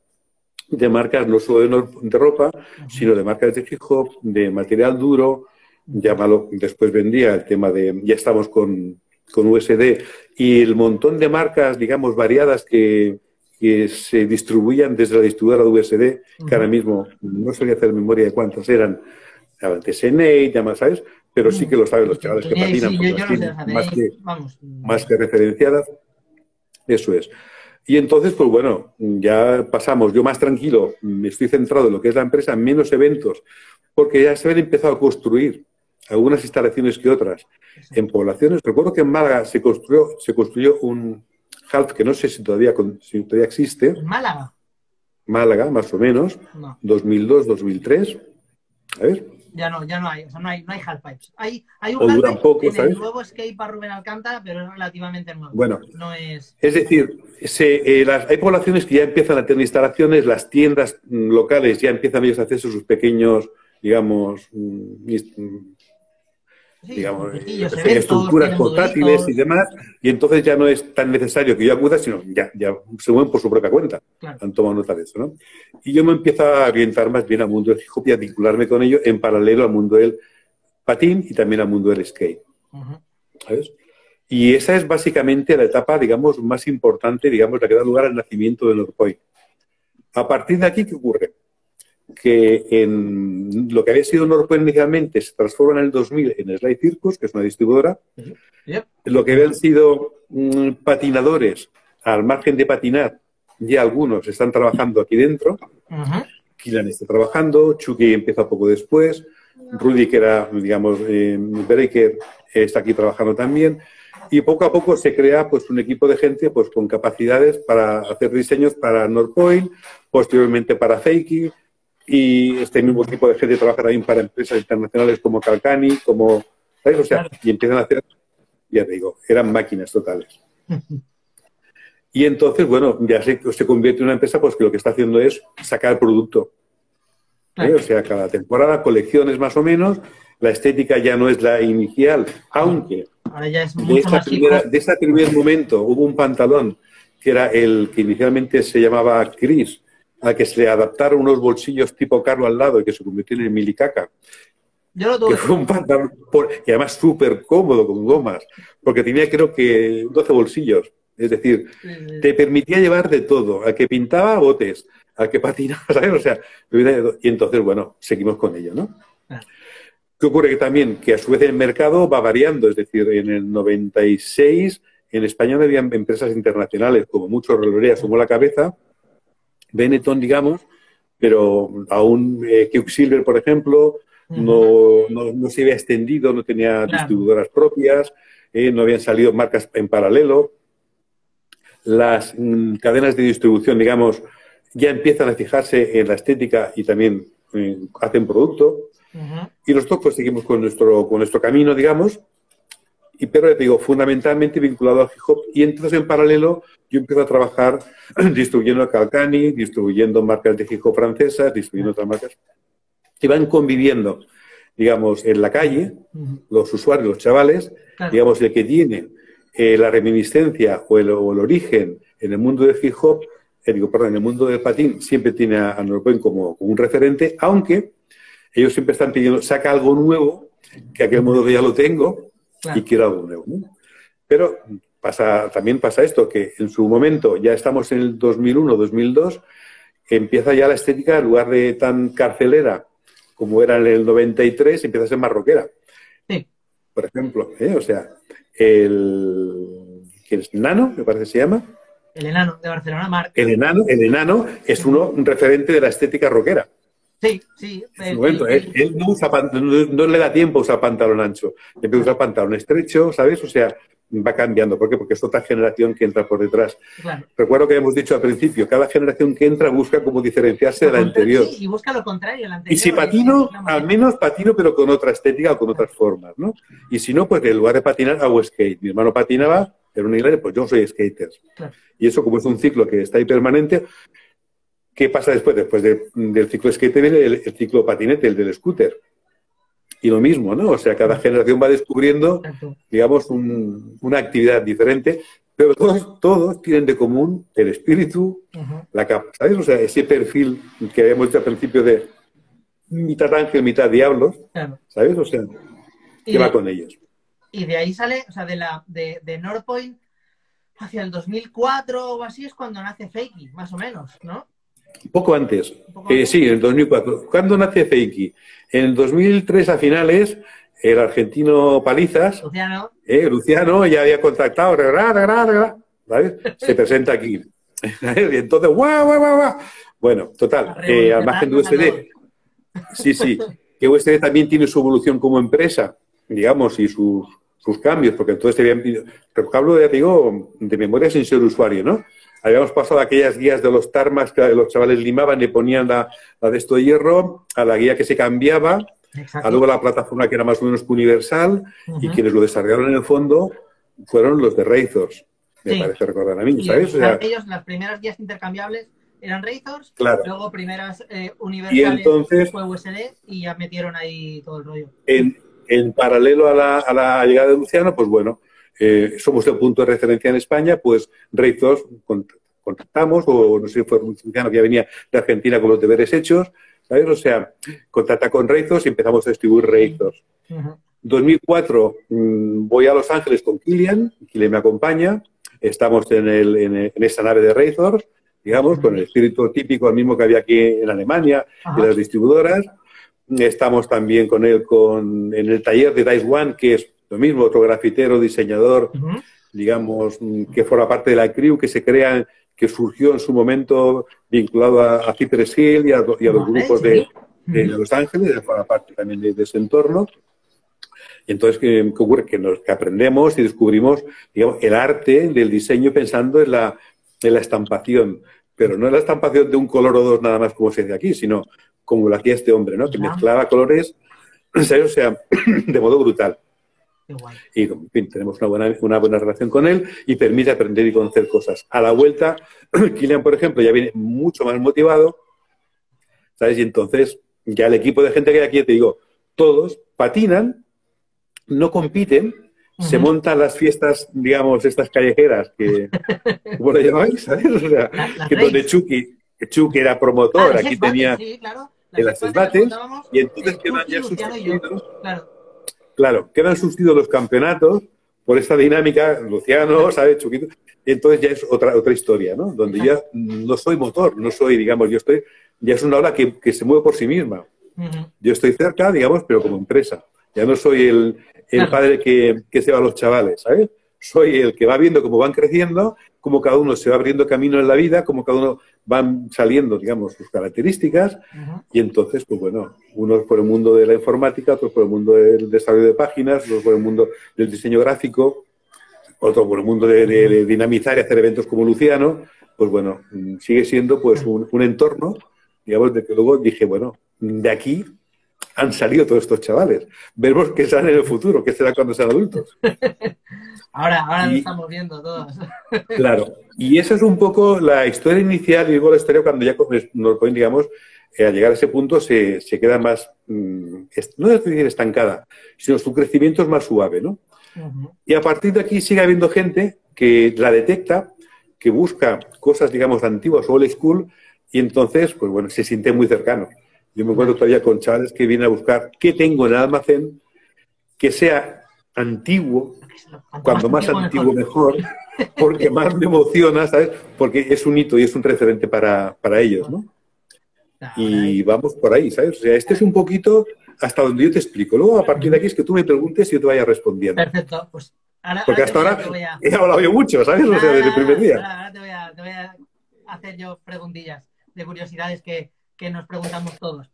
de marcas no solo de, de ropa, sino de marcas de hip hop, de material duro, llámalo, después vendía el tema de, ya estamos con, con USD, y el montón de marcas, digamos, variadas que, que se distribuían desde la distribuidora de USD, que ahora mismo no sabía hacer memoria de cuántas eran, antes Senei, ya más, ¿sabes? Pero sí que lo saben los chavales que patinan, sí, porque yo, yo las tienen más que, vamos. más que referenciadas. Eso es. Y entonces, pues bueno, ya pasamos, yo más tranquilo, me estoy centrado en lo que es la empresa, menos eventos, porque ya se habían empezado a construir algunas instalaciones que otras en poblaciones. Recuerdo que en Málaga se construyó, se construyó un half que no sé si todavía, si todavía existe, ¿En Málaga? Málaga, más o menos, No, 2002, 2003. A ver, ya no, ya no hay, o sea, no hay, no hay halfpipes. Hay, hay un duran halfpipe poco, en ¿sabes? el nuevo skate para Rubén Alcántara, pero es relativamente nuevo. Bueno. No es... Es decir, se, eh, las- hay poblaciones que ya empiezan a tener instalaciones, las tiendas mm, locales ya empiezan ellos a hacerse sus pequeños, digamos, Sí, digamos, eh, estructuras portátiles y demás, y entonces ya no es tan necesario que yo acuda, sino ya, ya se mueven por su propia cuenta. Claro. Han tomado nota de eso, ¿no? Y yo me empiezo a orientar más bien al mundo del hip hop y a vincularme con ello en paralelo al mundo del patín y también al mundo del skate. Y esa es básicamente la etapa, digamos, más importante, digamos, la que da lugar al nacimiento de Norpoint. A partir de aquí, ¿qué ocurre? Que en lo que había sido Norpoint inicialmente se transforma en el 2000 en Slide Circus, que es una distribuidora. Yep. Lo que habían sido mm, patinadores, al margen de patinar, ya algunos están trabajando aquí dentro. Ujú. Kilan está trabajando, Chucky empieza poco después, Rudy, que era, digamos, eh, Breaker, está aquí trabajando también. Y poco a poco se crea pues, un equipo de gente pues, con capacidades para hacer diseños para Northpoint, posteriormente para Fakey, y este mismo equipo de gente trabaja también para empresas internacionales como Calcani, como... ¿sabes? O sea, y empiezan a hacer, ya te digo, eran máquinas totales. Y entonces, bueno, ya se, se convierte en una empresa pues que lo que está haciendo es sacar producto. ¿eh? O sea, cada temporada, colecciones más o menos, la estética ya no es la inicial, aunque Ahora ya es de, más primera- de ese primer momento hubo un pantalón que era el que inicialmente se llamaba Chris, al que se le adaptaron unos bolsillos tipo Carlo al lado y que se convirtió en Milicaca, Yo lo que tuve. fue un pantalón, por- y además súper cómodo con gomas, porque tenía creo que 12 bolsillos. Es decir, te permitía llevar de todo, al que pintaba botes, al que patinaba, ¿sabes? O sea, y entonces, bueno, seguimos con ello, ¿no? Claro. ¿Qué ocurre? Que también, que a su vez el mercado va variando, es decir, en el 96 en España no había empresas internacionales, como muchos relojerías somos la cabeza, Benetton, digamos, pero aún eh, Quicksilver, por ejemplo, no, no, no se había extendido, no tenía Claro. distribuidoras propias, eh, no habían salido marcas en paralelo. Las mm, cadenas de distribución, digamos, ya empiezan a fijarse en la estética y también eh, hacen producto. Y nosotros pues seguimos con nuestro, con nuestro camino, digamos, y pero te digo, fundamentalmente vinculado al hip hop. Y entonces en paralelo yo empiezo a trabajar distribuyendo a Calcani, distribuyendo marcas de hip hop francesas, distribuyendo otras marcas, que van conviviendo, digamos, en la calle, los usuarios, los chavales, Claro. digamos, el que tiene eh, la reminiscencia o el, o el origen en el mundo del hip hop, eh, digo, perdón, en el mundo del patín, siempre tiene a, a como, como un referente, aunque ellos siempre están pidiendo, saca algo nuevo, que aquel modelo ya lo tengo Claro. y quiero algo nuevo. ¿no? Pero pasa, también pasa esto, que en su momento, ya estamos en el 2001, 2002, empieza ya la estética, en lugar de tan carcelera como era en el 93, empieza a ser más rockera Sí. por ejemplo. ¿eh? O sea, el, ¿quién es? Nano, me parece que se llama. El enano de Barcelona, Marc. El enano, el enano es uno un referente de la estética rockera. Sí, sí. El- su momento, el- él, él no, usa no, no le da tiempo a usar pantalón ancho, empieza a usar pantalón estrecho, ¿sabes? O sea, va cambiando. ¿Por qué? Porque es otra generación que entra por detrás. claro. Recuerdo que hemos dicho al principio, cada generación que entra busca como diferenciarse de la anterior. sí, y busca lo contrario, la Y si patino, al menos patino, pero con otra estética o con otras formas, ¿no? Y si no, pues en lugar de patinar, hago skate. Mi hermano patinaba, era un inglés, pues yo soy skater. Claro. Y eso, como es un ciclo que está ahí permanente, ¿qué pasa después? Después de- del ciclo skate viene el, el ciclo patinete, el del scooter. Y lo mismo, ¿no? O sea, cada generación va descubriendo, digamos, un- una actividad diferente, pero todos, todos tienen de común el espíritu, la capa, ¿sabes? O sea, ese perfil que habíamos dicho al principio de mitad ángel, mitad diablos, Claro. ¿sabes? O sea, que va de, con ellos. y de ahí sale, o sea, de, la, de, de Northpoint hacia el 2004 o así es cuando nace Fakey, más o menos, ¿no? Poco antes. Eh, sí, en el 2004. ¿Cuándo nace Feiki? En el 2003 a finales, el argentino Palizas, Luciano, eh, Luciano, ya había contactado, ra, ra, ra, ra, ¿sabes? Se presenta aquí. y entonces, guau, guau, guau, guau. Bueno, total, eh, al margen de USD, sí, sí, que USD también tiene su evolución como empresa, digamos, y sus, sus cambios, porque entonces te habían pedido, pero hablo de, digo, de memoria sin ser usuario, ¿no? Habíamos pasado aquellas guías de los tarmas que los chavales limaban, le ponían la, la de esto de hierro, a la guía que se cambiaba, exacto. a luego la plataforma que era más o menos universal, y Ujú. quienes lo desarrollaron en el fondo fueron los de Razors, me Sí. parece recordar a mí, Y, ¿sabes? o sea, ellos, las primeras guías intercambiables eran Razors, Claro. luego primeras eh, y universales entonces, fue USD y ya metieron ahí todo el rollo. en, en paralelo a la, a la llegada de Luciano, pues bueno, eh, somos el punto de referencia en España, pues con- contactamos, o no sé si fue Luciano que ya venía de Argentina con los deberes hechos, ¿sabes? O sea, contacta con Razors y empezamos a distribuir. Ujú. 2004 mm, voy a Los Ángeles con Kilian, Kilian me acompaña, estamos en, el, en, el- en esa nave de Razors, digamos, con el espíritu típico, el mismo que había aquí en Alemania, de las distribuidoras. Estamos también con él con, en el taller de Dice One, que es lo mismo, otro grafitero, diseñador, digamos, mm, que forma parte de la crew, que se crea, que surgió en su momento vinculado a, a Cypress Hill y a, y a los grupos de, de Los Ángeles, forma parte también de, ese entorno. Y entonces, ¿qué, ocurre? Que, nos, que aprendemos y descubrimos digamos, el arte del diseño pensando en la, en la estampación, pero no en la estampación de un color o dos nada más como se dice aquí, sino como lo hacía este hombre, ¿no? Que mezclaba colores, o sea, de modo brutal. Y, en fin, tenemos una buena, una buena relación con él y permite aprender y conocer cosas. A la vuelta, Kilian, por ejemplo, ya viene mucho más motivado, ¿sabes? Y entonces, ya el equipo de gente que hay aquí, te digo, todos patinan, no compiten, se montan las fiestas, digamos, estas callejeras que, ¿cómo lo llamáis? ¿Sabes? O sea, que donde Chucky, Chucky era promotor, aquí tenía en las debates, y entonces quedan ya sustituidos. Claro. Quedan sustituidos los campeonatos por esta dinámica, Luciano, ¿sabes? Chuquito. Entonces ya es otra, otra historia, ¿no? Donde ya no soy motor, no soy, digamos, yo estoy, ya es una ola que, que se mueve por sí misma. Yo estoy cerca, digamos, pero como empresa. Ya no soy el, el padre que, que se va a los chavales, ¿sabes? Soy el que va viendo cómo van creciendo cómo cada uno se va abriendo camino en la vida, cómo cada uno van saliendo, digamos, sus características, y entonces, pues bueno, unos por el mundo de la informática, otros por el mundo del desarrollo de páginas, otros por el mundo del diseño gráfico, otros por el mundo de, dinamizar y hacer eventos como Luciano, pues bueno, sigue siendo pues un, un entorno, digamos, de que luego dije, bueno, de aquí han salido todos estos chavales. Veremos qué sale en el futuro, qué será cuando sean adultos. Ahora, ahora lo estamos viendo todos. Claro, y esa es un poco la historia inicial y luego la historia cuando ya nos ponen, digamos, eh, al llegar a ese punto se, queda más, mm, no es decir estancada, sino su crecimiento es más suave, ¿no? Y a partir de aquí sigue habiendo gente que la detecta, que busca cosas, digamos, antiguas, old school, y entonces, pues bueno, se siente muy cercano. Yo me encuentro todavía con chavales que vienen a buscar qué tengo en el almacén que sea antiguo, cuando más antiguo mejor, porque más me emociona, ¿sabes? Porque es un hito y es un referente para, ellos, ¿no? Y vamos por ahí, ¿sabes? O sea, este es un poquito hasta donde yo te explico. Luego, a partir de aquí, es que tú me preguntes y yo te vaya respondiendo. Perfecto, pues ahora, Porque hasta ahora he hablado yo mucho, ¿sabes? O sea, desde el primer día. Ahora te voy, a, te voy a hacer yo preguntillas de curiosidades que, que nos preguntamos todos.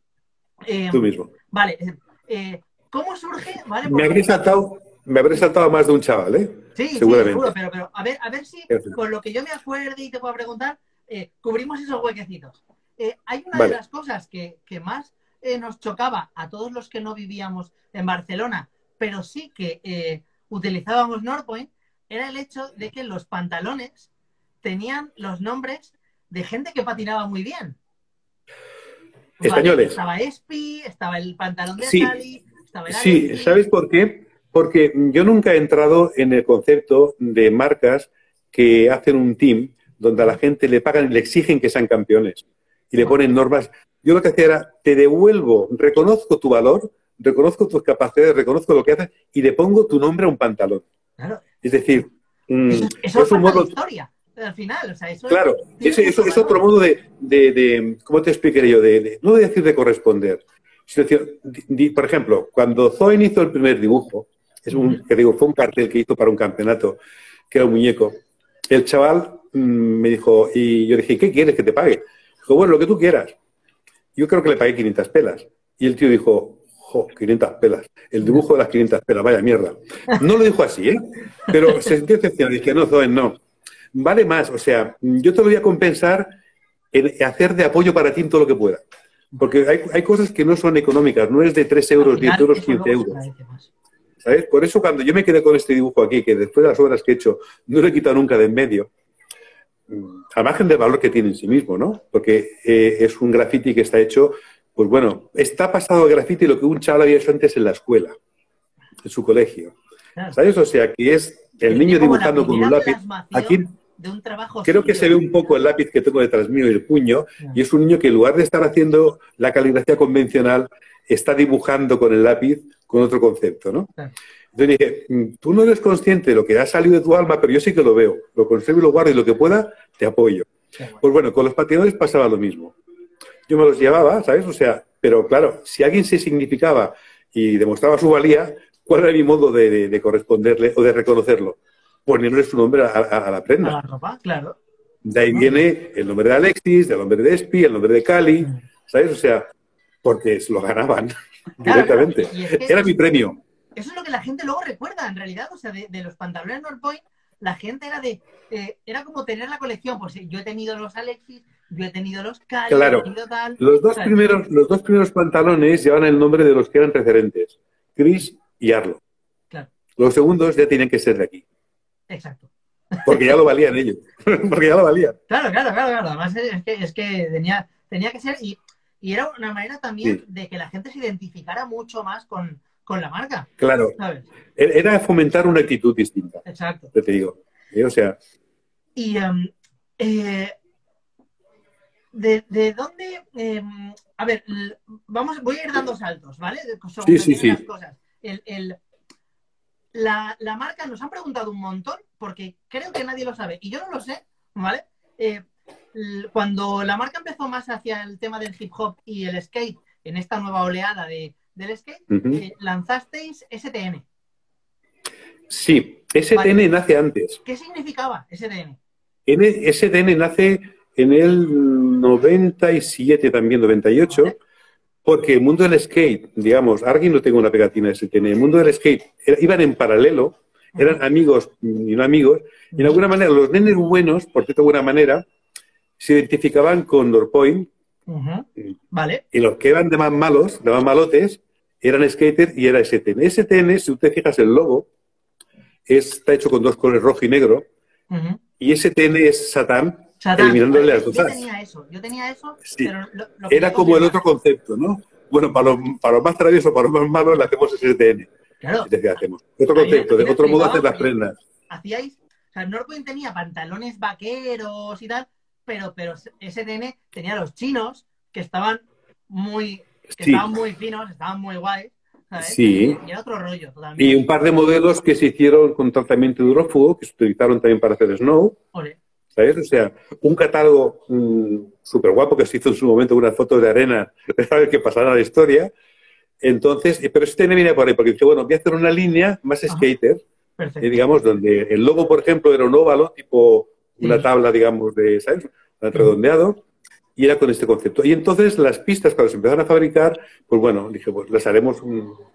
Eh, Tú mismo. Vale, eh, eh, ¿cómo surge? me, habréis saltado, me habré saltado más de un chaval, ¿eh? Sí, Seguramente. sí, pero, pero a ver, a ver si con lo que yo me acuerde y te puedo preguntar, cubrimos esos huequecitos. hay una de las cosas que, que más nos chocaba a todos los que no vivíamos en Barcelona, pero sí que utilizábamos Northpoint, era el hecho de que los pantalones tenían los nombres de gente que patinaba muy bien. Españoles. estaba Espi, estaba el pantalón de sí. estaba el Sí, ¿sabes por qué? Porque yo nunca he entrado en el concepto de marcas que hacen un team donde a la gente le pagan y le exigen que sean campeones y le ponen normas. Yo lo que hacía era, te devuelvo, reconozco tu valor, reconozco tus capacidades, reconozco lo que haces y le pongo tu nombre a un pantalón. Claro. Es decir, mm, eso, es un modo... historia al final. O sea, eso claro, es, eso, es otro modo de, de, ¿cómo te explicaré yo? De, no de decir de corresponder, sino decir, por ejemplo, cuando Zoen hizo el primer dibujo, es un, que digo, fue un cartel que hizo para un campeonato, que era un muñeco, el chaval mm, me dijo, y yo dije, ¿qué quieres que te pague? Dijo, bueno, lo que tú quieras. Yo creo que le pagué 500 pelas. Y el tío dijo, jo, 500 pelas. El dibujo de las 500 pelas, vaya mierda. No lo dijo así, ¿eh? Pero se sintió decepcionado. Dije, no, Zoen, no vale más. O sea, yo te lo voy a compensar en hacer de apoyo para ti en todo lo que pueda. Porque hay, hay cosas que no son económicas, no es de 3 euros, 10 euros, 15 euros. ¿Sabes? Por eso cuando yo me quedé con este dibujo aquí, que después de las obras que he hecho, no lo he quitado nunca de en medio, mm, a margen del valor que tiene en sí mismo, ¿no? Porque eh, es un graffiti que está hecho, pues bueno, está pasado el graffiti lo que un chaval había hecho antes en la escuela, en su colegio. ¿Sabes? O sea, que es el niño dibujando con un lápiz. Aquí creo que se ve un poco el lápiz que tengo detrás mío y el puño, y es un niño que en lugar de estar haciendo la caligrafía convencional, está dibujando con el lápiz con otro concepto, ¿no? Entonces dije, mm, tú no eres consciente de lo que ha salido de tu alma, pero yo sí que lo veo, lo conservo y lo guardo y lo que pueda, te apoyo. Pues bueno, con los patinadores pasaba lo mismo. Yo me los llevaba, ¿sabes? O sea, pero claro, si alguien se significaba y demostraba su valía, ¿Cuál era mi modo de, corresponderle o de reconocerlo? Ponerle su nombre a, la prenda. A la ropa, claro. De ahí viene el nombre de Alexis, el nombre de Espi, el nombre de Cali, mm. ¿sabes? O sea, porque se lo ganaban directamente. Era mi premio. Eso es lo que la gente luego recuerda, en realidad. O sea, de, los pantalones North Point, la gente era de. Eh, era como tener la colección. Pues yo he tenido los Alexis, yo he tenido los Cali, claro. he tenido tal. Los dos, primeros, los dos primeros pantalones llevan el nombre de los que eran referentes: Chris y Arlo. Claro. Los segundos ya tienen que ser de aquí. Exacto. Porque ya lo valían ellos. Porque ya lo valían. Claro, claro, claro, claro. Además es que, es que tenía, tenía que ser. Y, y era una manera también de que la gente se identificara mucho más con, con la marca. Claro. E-, era fomentar una actitud distinta. Exacto. Te digo. O sea. Y um, eh, de, de, dónde. Em, a ver, vamos, voy a ir dando saltos, ¿vale? sí, sí, sí. Las cosas. El, el, la, la, marca nos han preguntado un montón porque creo que nadie lo sabe y yo no lo sé, ¿vale? Eh, cuando la marca empezó más hacia el tema del hip hop y el skate, en esta nueva oleada de, del skate, eh, lanzasteis STN. Sí, STN nace antes. ¿Qué significaba STN? STN nace en el 97, también 98, porque el mundo del skate, digamos, alguien no tengo una pegatina de STN, el mundo del skate iban en paralelo, eran amigos y no amigos, y de alguna manera los nenes buenos, por cierto, de alguna manera, se identificaban con Norpoint. Vale. Y los que eran de más malos, de más malotes, eran Skater y era STN. STN, si usted fijas el logo, está hecho con dos colores rojo y negro. Y STN es Satán, eliminándole las dos Yo tenía eso, yo tenía eso, pero Era como el otro concepto, ¿no? Bueno, para los, para los más traviesos, para los más malos, le hacemos STN. Claro. hacemos. Otro concepto, de otro modo hacer las prendas. Hacíais, o sea, Norpoint tenía pantalones vaqueros y tal, pero, pero SDN tenía los chinos que estaban muy, que estaban muy finos, estaban muy guays. Sí. Y, era otro rollo totalmente. Y un par de modelos que se hicieron con tratamiento hidrófugo, que se utilizaron también para hacer snow. ¿Sabes? O sea, un catálogo mm, súper guapo que se hizo en su momento, unas fotos de arena, ver que pasara la historia. Entonces, pero este viene por ahí, porque dije, bueno, voy a hacer una línea más skater, eh, digamos, donde el logo, por ejemplo, era un óvalo tipo una tabla, digamos, de, ¿sabes? Redondeado, y era con este concepto. Y entonces las pistas, cuando se empezaron a fabricar, pues bueno, dije, pues las haremos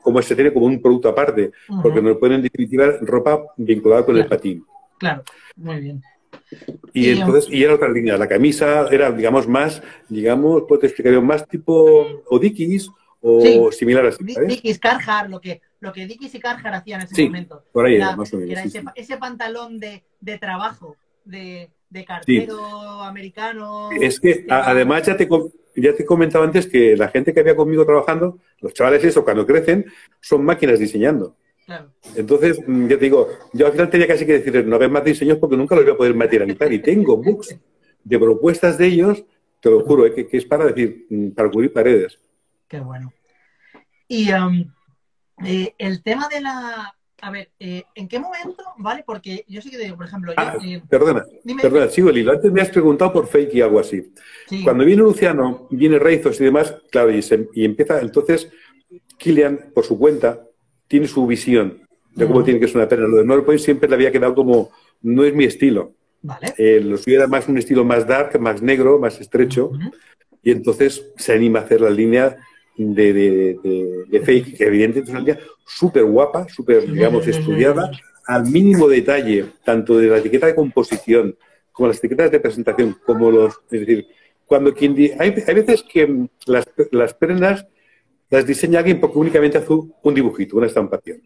como se tiene, como un producto aparte, porque nos pueden en definitiva ropa vinculada con el patín. Claro, muy bien. Y, entonces, y era otra línea, la camisa era, digamos, más, digamos, pues te explicaría, más tipo o Dickies o similar así. Dickies, Carhartt, lo que, lo que Dickies y Carhartt hacían en ese momento. por ahí era, más o menos. Era ese, ese, pantalón de, de trabajo de, cartero americano. Es que además ya te, ya te comentaba antes que la gente que había conmigo trabajando, los chavales eso, cuando crecen, son máquinas diseñando. Entonces, mm, yo te digo, yo al final tenía casi que decir, no hagas más diseños porque nunca los voy a poder materializar. Y tengo books de propuestas de ellos, te lo juro, eh, que, es para decir, mm, para cubrir paredes. Qué bueno. Y um, eh, el tema de la, a ver, eh, ¿en qué momento? ¿Vale? Porque yo sí que digo, por ejemplo. Ah, eh, perdona, perdona, sigo el hilo. Antes me has preguntado por fake y algo así. Cuando viene Luciano, viene Reizos y demás, claro, y, empieza. Entonces, Kilian, por su cuenta, tiene su visión de cómo tiene que ser una pena. Lo de Norpoint siempre le había quedado como. No es mi estilo. Vale. Eh, lo suyo era más un estilo más dark, más negro, más estrecho. Y entonces se anima a hacer la línea de, de, fake, que evidentemente es una línea súper guapa, súper, digamos, estudiada, al mínimo detalle, tanto de la etiqueta de composición como las etiquetas de presentación, como los... Es decir, cuando quien... Hay, hay veces que las, las, prendas las diseña alguien porque únicamente hace un dibujito, una estampación.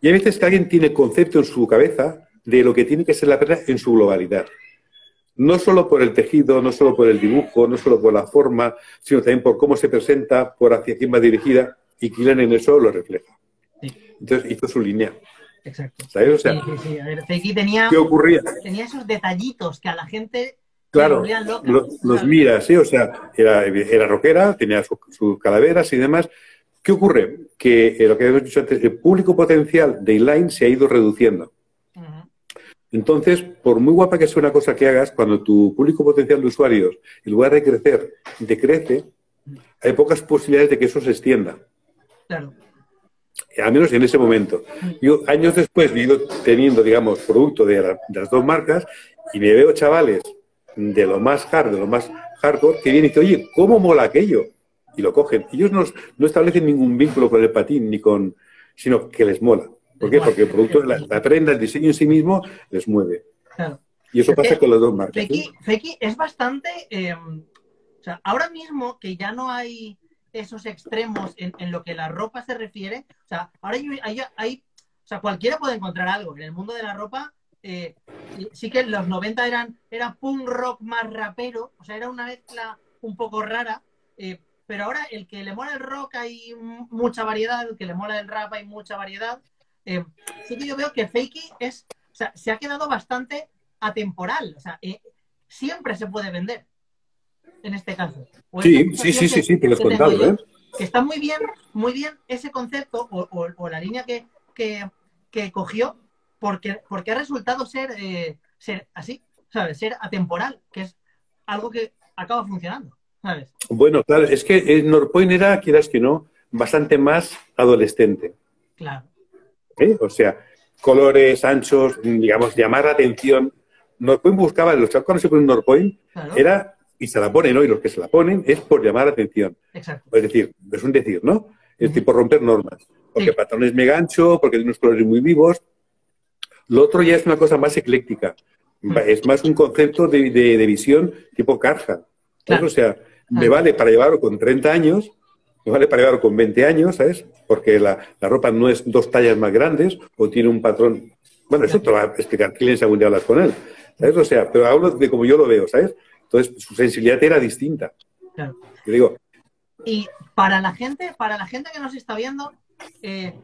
Y hay veces que alguien tiene concepto en su cabeza de lo que tiene que ser la prenda en su globalidad no solo por el tejido, no solo por el dibujo, no solo por la forma, sino también por cómo se presenta, por hacia quién va dirigida, y Killian en eso lo refleja. Entonces hizo su línea. Exacto. ¿Sabes? O sea, sí, sí, A ver, tenía, ¿qué ocurría? Tenía esos detallitos que a la gente claro, los, mira, sí, o sea, era, era rockera, tenía sus calaveras y demás. ¿Qué ocurre? Que eh, lo que habíamos dicho antes, el público potencial de inline se ha ido reduciendo. Entonces, por muy guapa que sea una cosa que hagas, cuando tu público potencial de usuarios, en lugar de crecer, decrece, hay pocas posibilidades de que eso se extienda. Claro. Al menos en ese momento. Yo, años después, he ido teniendo, digamos, producto de, las dos marcas y me veo chavales de lo más hard, de lo más hardcore, que vienen y dicen, oye, ¿cómo mola aquello? y lo cogen. Ellos no, no establecen ningún vínculo con el patín, ni con, sino que les mola. ¿Por qué? Porque el producto, la, la prenda, el diseño en sí mismo les mueve. Claro. Y eso pasa con las dos marcas. Feki, ¿eh? Feki es bastante. eh, o sea, ahora mismo que ya no hay esos extremos en, en lo que la ropa se refiere, o sea, ahora hay, hay- hay- o sea, cualquiera puede encontrar algo. En el mundo de la ropa, eh, sí- que en los 90 eran, era punk rock más rapero, o sea, era una mezcla un poco rara, eh, pero ahora el que le mola el rock hay mucha variedad, el que le mola el rap hay mucha variedad. Eh, sí que yo veo que Fakey es, o sea, se ha quedado bastante atemporal, o sea, eh, siempre se puede vender en este caso. O Sí, sí, sí, sí, te lo tengo contado, yo, ¿eh? que está muy bien, muy bien ese concepto o, o- o la línea que, que, que cogió, porque, porque ha resultado ser, eh, ser así, ¿sabes? Ser atemporal, que es algo que acaba funcionando, ¿sabes? Bueno, claro, es que Norpoint era, quieras que no, bastante más adolescente. Claro. ¿Eh? O sea, colores, anchos, digamos, llamar la atención. Norpoint buscaba, los chavos cuando se ponen Norpoint, claro. era, y se la ponen hoy, los que se la ponen, es por llamar la atención. Exacto. Es decir, es un decir, ¿no? Es Ujú. tipo romper normas. Porque Sí. patrón es mega ancho, porque tiene unos colores muy vivos. Lo otro ya es una cosa más ecléctica. Es más un concepto de, de- de visión tipo. Claro. O sea, me vale para llevarlo con 30 años, me vale para llevarlo con 20 años, ¿sabes? Porque la, la ropa no es dos tallas más grandes o tiene un patrón. Bueno, eso te lo va a explicar Clint algún día hablas con él. ¿Sabes? O sea, pero hablo de como yo lo veo, ¿sabes? Entonces, su sensibilidad era distinta. Claro. Yo digo, Y para la gente, para la gente que nos está viendo, eh,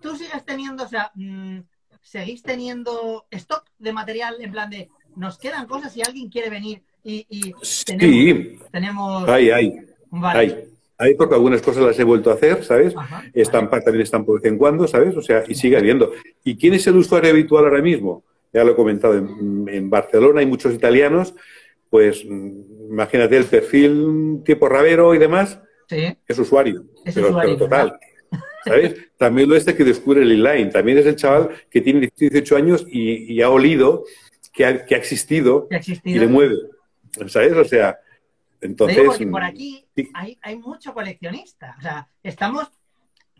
tú sigues teniendo, o sea, mm, seguís teniendo stock de material en plan de nos quedan cosas si alguien quiere venir y, y tenemos, sí, tenemos hay, hay. vale. Hay porque algunas cosas las he vuelto a hacer, ¿sabes? Ajá, Estampar también están por vez en cuando, ¿sabes? O sea, y sigue habiendo. ¿Y quién es el usuario habitual ahora mismo? Ya lo he comentado, en, en Barcelona hay muchos italianos, pues mm, imagínate el perfil tipo rabero y demás, Sí, es usuario, Es pero, usuario, pero total. ¿Sabes? También lo este que descubre el inline, también es el chaval que tiene 18 años y, y ha olido que ha, que ha existido ha y existido. le mueve. ¿Sabes? O sea, entonces. digo porque por aquí sí. hay, hay mucho coleccionista. O sea, estamos.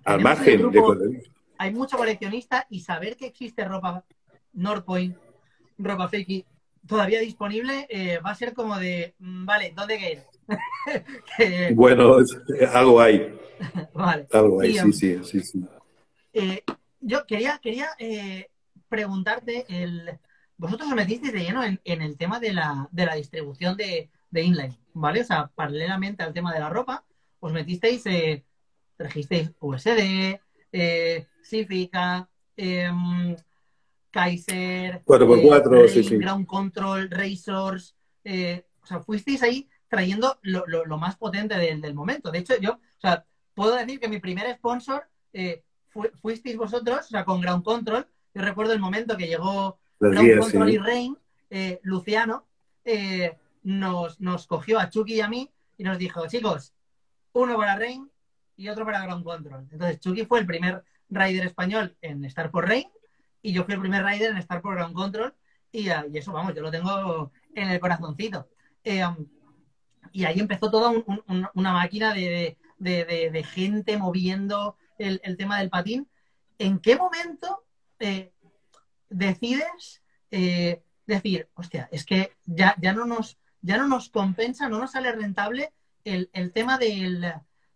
Al margen de. hay mucho coleccionista y saber que existe ropa Northpoint, ropa Fakey, todavía disponible, eh, va a ser como de, mm, vale, ¿dónde quieres? Que- Bueno, es- algo hay. vale. Algo hay, Y, sí, um, sí, sí, sí. Eh, yo quería, quería eh, preguntarte, el, vosotros os metisteis de lleno en, en el tema de la, de la distribución de, de inline, ¿vale? O sea, paralelamente al tema de la ropa, os metisteis, eh, trajisteis USD, eh, Sifica, em, Kaiser, 4x4, eh, sí, sí. Ground Control, Razors, eh, o sea, fuisteis ahí trayendo lo, lo- lo más potente del, del momento. De hecho, yo, o sea, puedo decir que mi primer sponsor eh, fu- fuisteis vosotros, o sea, con Ground Control. Yo recuerdo el momento que llegó Las Ground Control sí. y Rain, eh, Luciano eh, nos, cogió a Chucky y a mí y nos dijo, chicos, uno para Rain y otro para Ground Control. Entonces, Chucky fue el primer rider español en estar por Rain y yo fui el primer rider en estar por Ground Control y, ah, eso, vamos, yo lo tengo en el corazoncito. Eh, um, y ahí empezó toda un- un- un- una máquina de, gente moviendo el, el tema del patín. ¿En qué momento eh, decides eh, decir, hostia, es que ya, ya, no nos, ya no nos compensa, no nos sale rentable el, el tema del,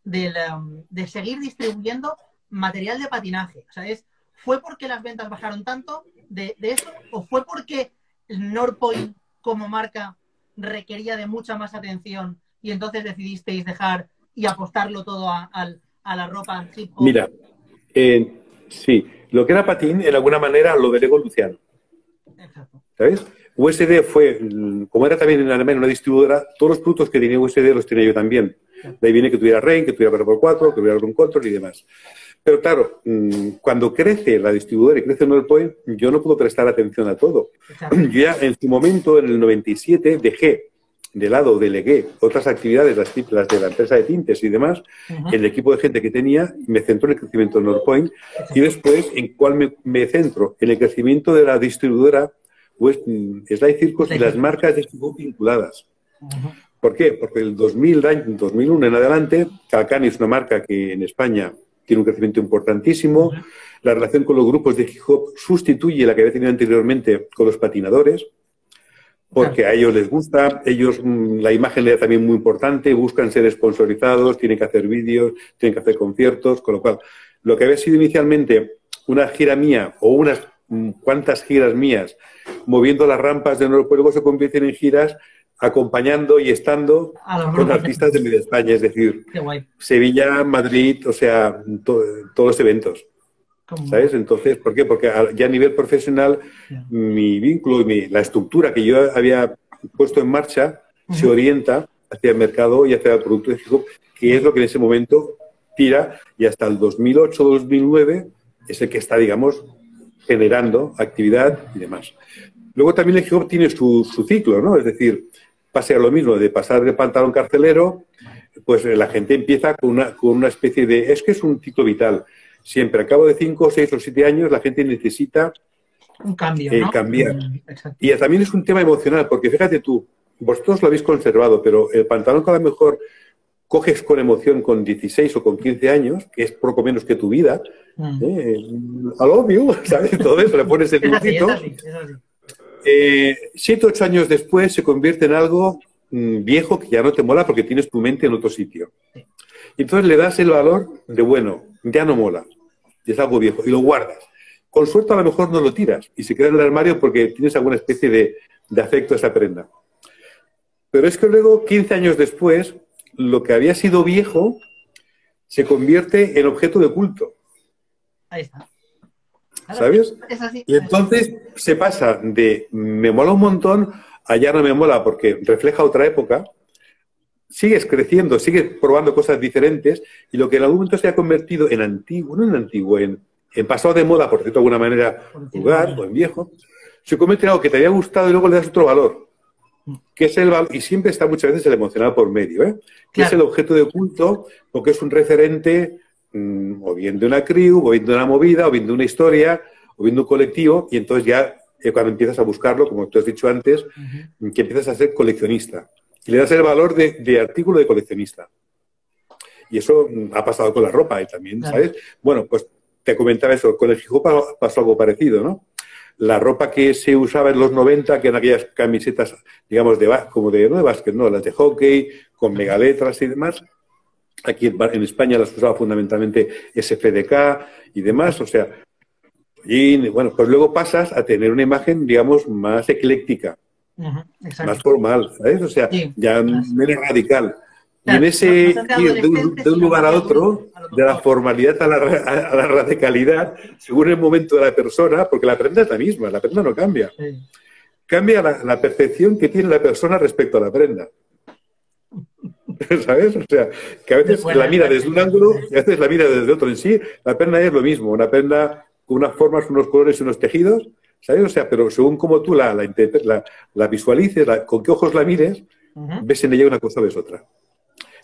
del, um, de seguir distribuyendo material de patinaje? O sea, es, ¿fue porque las ventas bajaron tanto de, de eso o fue porque Norpoint como marca requería de mucha más atención y entonces decidisteis dejar y apostarlo todo a, a la ropa hip hop? Mira, eh, sí, lo que era patín, en alguna manera lo delegó Luciano, Exacto. ¿sabes? USD fue, mm, como era también en Alemania una distribuidora, todos los productos que tenía USD los tenía yo también. De ahí viene que tuviera Rain, que tuviera 4x4, que tuviera un control y demás. Pero claro, mm, cuando crece la distribuidora y crece Northpoint, yo no puedo prestar atención a todo. exacto. Yo ya en su momento, en el 97, dejé de lado, delegué otras actividades, las, las de la empresa de tintes y demás, el equipo de gente que tenía, me centró en el crecimiento de Northpoint y después, ¿en cuál me, me centro? En el crecimiento de la distribuidora mm, Slide Circus y las marcas de Circus vinculadas. Ujú. ¿Por qué? Porque el 2000, 2001 en adelante, Calcani es una marca que en España tiene un crecimiento importantísimo. La relación con los grupos de hip hop sustituye la que había tenido anteriormente con los patinadores, porque a ellos les gusta, ellos mm, la imagen era también muy importante, buscan ser sponsorizados, tienen que hacer vídeos, tienen que hacer conciertos, con lo cual lo que había sido inicialmente una gira mía o unas mm, cuantas giras mías moviendo las rampas de nuevo luego se convierten en giras acompañando y estando con artistas de media España, es decir, Sevilla, Madrid, o sea, todos los eventos. ¿Sabes? Entonces, ¿por qué? Porque ya a nivel profesional, mi vínculo y la estructura que yo había puesto en marcha se orienta hacia el mercado y hacia el producto de hip que es lo que en ese momento tira y hasta el 2008-2009 es el que está, digamos, generando actividad y demás. Luego también el hip hop tiene su, su ciclo, ¿no? Es decir, pase a lo mismo, de pasar de pantalón carcelero, pues la gente empieza con una, con una especie de... Es que es un ciclo vital. Siempre, a cabo de cinco, seis o siete años, la gente necesita un cambio, eh, cambiar. Mm, y también es un tema emocional, porque fíjate tú, vosotros lo habéis conservado, pero el pantalón que a lo mejor coges con emoción con 16 o con 15 años, que es poco menos que tu vida, mm. eh, al obvio, ¿sabes? Todo eso, le pones el dibujito eh, siete, ocho años después se convierte en algo mm, viejo que ya no te mola porque tienes tu mente en otro sitio. Entonces le das el valor de, bueno, ya no mola, es algo viejo, y lo guardas. Con suerte a lo mejor no lo tiras y se queda en el armario porque tienes alguna especie de, de afecto a esa prenda. Pero es que luego, 15 años después, lo que había sido viejo se convierte en objeto de culto. Ahí está. ¿Sabes? Y entonces se pasa de me mola un montón a ya no me mola porque refleja otra época. Sigues creciendo, sigues probando cosas diferentes y lo que en algún momento se ha convertido en antiguo, no en antiguo, en, en pasado de moda, por cierto, de alguna manera, lugar o en viejo, se convierte en algo que te había gustado y luego le das otro valor. Que es el y siempre está muchas veces el emocional por medio, ¿eh? que es el objeto de culto, porque es un referente Mm, o bien de una crew, o bien de una movida, o bien de una historia, o bien de un colectivo, y entonces ya eh, cuando empiezas a buscarlo, como tú has dicho antes, que empiezas a ser coleccionista. Y le das el valor de, artículo de coleccionista. Y eso mm, ha pasado con la ropa y también, ¿sabes? Bueno, pues te comentaba eso, con el hip pasó algo parecido, ¿no? La ropa que se usaba en los 90, que eran aquellas camisetas, digamos, de, como de, no de básquet, no, las de hockey, con megaletras y demás, Aquí en España las usaba fundamentalmente SFDK y demás, o sea, y bueno, pues luego pasas a tener una imagen, digamos, más ecléctica, más formal, ¿sabes? O sea, ya menos radical. Y en ese ir de un, lugar a otro, de la formalidad a la, a la, radicalidad, según el momento de la persona, porque la prenda es la misma, la prenda no cambia. Cambia la, la percepción que tiene la persona respecto a la prenda. ¿Sabes? O sea, que a veces la mira desde un ángulo y a veces la mira desde otro. En sí, la prenda es lo mismo, una prenda con unas formas, unos colores y unos tejidos, ¿sabes? O sea, pero según como tú la, la, la, visualices, con qué ojos la mires, ves en ella una cosa o ves otra.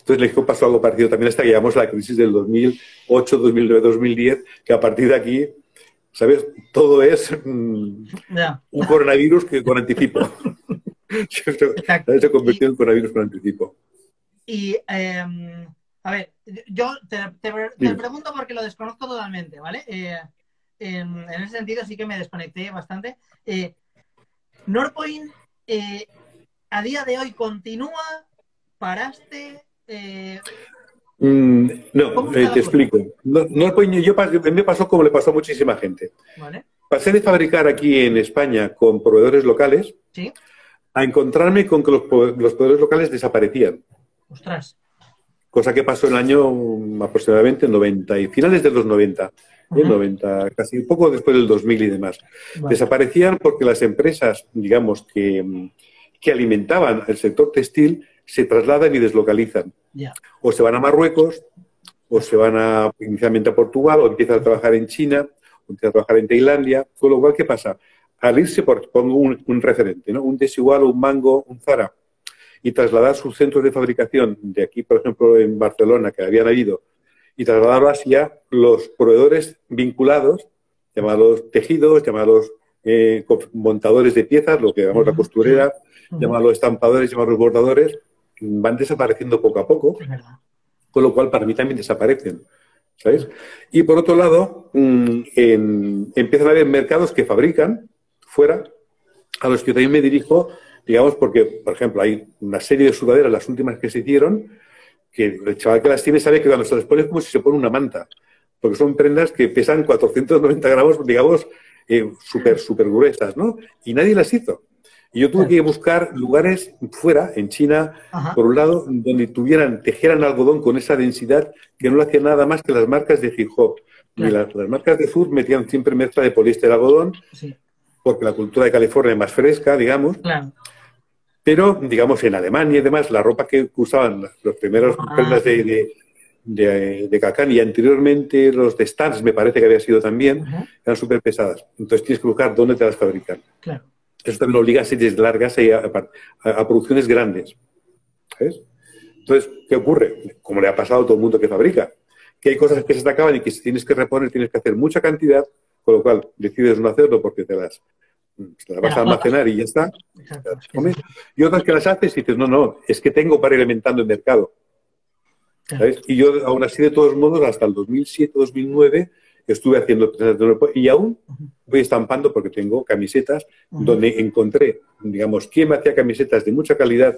Entonces le dijo, pasó algo parecido también hasta que llegamos a la crisis del 2008, 2009, 2010, que a partir de aquí, ¿sabes? Todo es mm, un coronavirus que con anticipo. se convirtió en coronavirus con anticipo. Y, em, a ver, yo te, pregunto porque lo desconozco totalmente, ¿vale? Eh, en, ese sentido sí que me desconecté bastante. Eh, Norpoint, eh, a día de hoy, ¿continúa? ¿Paraste? Mm, no, te explico. Norpoint, yo, me pasó como le pasó a muchísima gente. Pasé de fabricar aquí en España con proveedores locales a encontrarme con que los proveedores locales desaparecían. Ostras. Cosa que pasó en el año aproximadamente 90 y finales de los 90. 90, ¿eh? casi un poco después del 2000 y demás. Desaparecían porque las empresas, digamos, que, que, alimentaban el sector textil se trasladan y deslocalizan. O se van a Marruecos, o se van a, inicialmente a Portugal, o empiezan a trabajar en China, o empiezan a trabajar en Tailandia. Con lo cual, ¿qué pasa? Al irse, por, pongo un, un referente, ¿no? un desigual, un mango, un Zara, y trasladar sus centros de fabricación de aquí, por ejemplo, en Barcelona, que habían habido, y trasladarlo hacia los proveedores vinculados, llamados tejidos, llamados eh, montadores de piezas, lo que llamamos la costurera, llamados estampadores, llamados bordadores, van desapareciendo poco a poco, con lo cual para mí también desaparecen. ¿Sabes? Y por otro lado, mm, empiezan a haber mercados que fabrican fuera, a los que yo también me dirijo, digamos, porque, por ejemplo, hay una serie de sudaderas, las últimas que se hicieron, que el chaval que las tiene sabe que cuando se las pone es como si se pone una manta, porque son prendas que pesan 490 gramos, digamos, eh, súper, súper gruesas, ¿no? Y nadie las hizo. Y yo tuve que buscar lugares fuera, en China, por un lado, donde tuvieran, tejieran algodón con esa densidad que no lo hacía nada más que las marcas de hip hop. Las, marcas de sur metían siempre mezcla de poliéster algodón, porque la cultura de California es más fresca, digamos. Pero, digamos, en Alemania y demás, la ropa que usaban los primeros ah, prendas de, de, de, Cacán y anteriormente los de Stans, me parece que había sido también, eran súper pesadas. Entonces tienes que buscar dónde te las fabrican. Claro. Eso también obliga a series largas y a, producciones grandes. ¿Sabes? Entonces, ¿qué ocurre? Como le ha pasado a todo el mundo que fabrica, que hay cosas que se te acaban y que si tienes que reponer tienes que hacer mucha cantidad, con lo cual decides no hacerlo porque te las, vas a almacenar y ya está. Y otras que las haces y dices, no, no, es que tengo para ir alimentando el mercado. ¿Sabes? Y yo, aún así, de todos modos, hasta el 2007-2009 estuve haciendo y aún voy estampando porque tengo camisetas donde encontré, digamos, quién me hacía camisetas de mucha calidad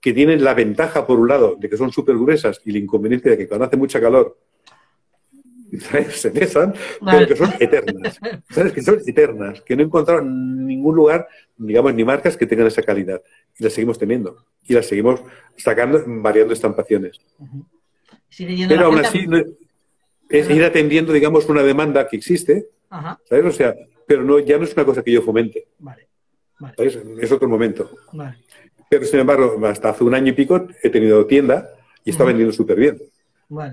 que tienen la ventaja, por un lado, de que son súper gruesas y el inconveniente de que cuando hace mucha calor se pesan, pero que son eternas. ¿Sabes? Que son eternas, que no he encontrado en ningún lugar, digamos, ni marcas que tengan esa calidad. Y las seguimos teniendo. Y las seguimos sacando, variando estampaciones. Pero aún así, es ir atendiendo, digamos, una demanda que existe, ¿sabes? O sea, pero no, ya no es una cosa que yo fomente. Vale. Es otro momento. Pero, sin embargo, hasta hace un año y pico he tenido tienda y está vendiendo súper bien.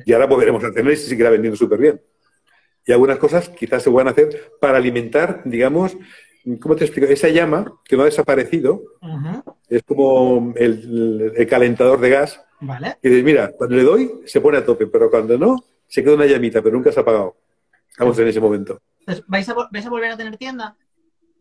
Y ahora volveremos a tener y se seguirá vendiendo súper bien. Y algunas cosas quizás se puedan hacer para alimentar, digamos, ¿cómo te explico? Esa llama que no ha desaparecido es como el, calentador de gas. Vale. Y dices, mira, cuando le doy se pone a tope, pero cuando no, se queda una llamita, pero nunca se ha apagado. Estamos en ese momento. ¿vais, a, volver a tener tienda?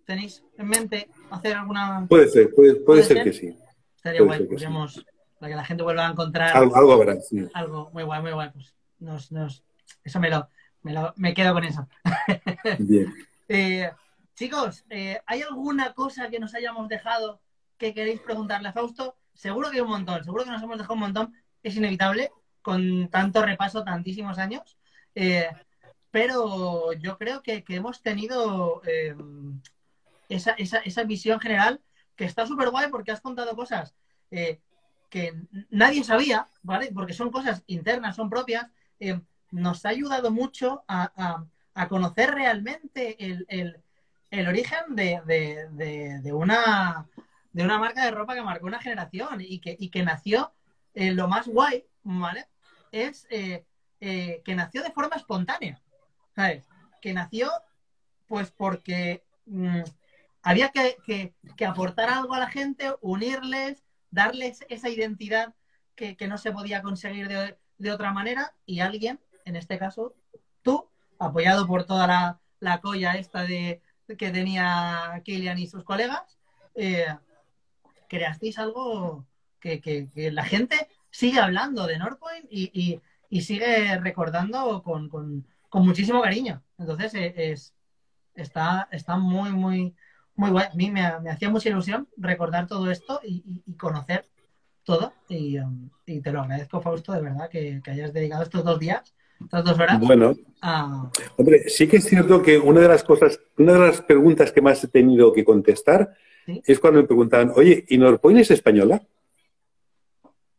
¿Tenéis en mente hacer alguna...? Puede ser, puede, ser, que sí. Estaría guay, podríamos... Para que la gente vuelva a encontrar... Algo, algo habrá, sí. Algo muy guay, muy guay. Pues nos, nos... Eso me lo, me lo... Me quedo con eso. Bien. eh, chicos, eh, ¿hay alguna cosa que nos hayamos dejado que queréis preguntarle a Fausto? Seguro que hay un montón, seguro que nos hemos dejado un montón. Es inevitable, con tanto repaso, tantísimos años. Eh, pero yo creo que, hemos tenido eh, esa, esa, visión general que está súper guay porque has contado cosas eh, que nadie sabía, ¿vale? Porque son cosas internas, son propias. nos ha ayudado mucho a, conocer realmente el, origen de, una, de una marca de ropa que marcó una generación y que, y que nació lo más guay, ¿vale? es eh, eh, que nació de forma espontánea, ¿sabes? Que nació pues porque mm, había que, aportar algo a la gente, unirles, darles esa identidad que, no se podía conseguir de, otra manera y alguien, en este caso tú, apoyado por toda la, la colla esta de, que tenía Kilian y sus colegas, eh, creasteis algo que, que, la gente sigue hablando de Northpoint y, sigue recordando con, muchísimo cariño. Entonces, eh, es, está, está muy, muy, muy guay. A mí me, hacía mucha ilusión recordar todo esto y, conocer todo. Um, y, te lo agradezco, Fausto, de verdad, que, hayas dedicado estos dos días, estas dos horas. Bueno, hombre, sí que es cierto que una de las cosas, una de las preguntas que más he tenido que contestar es cuando me preguntaban, oye, ¿y Norpoint es española?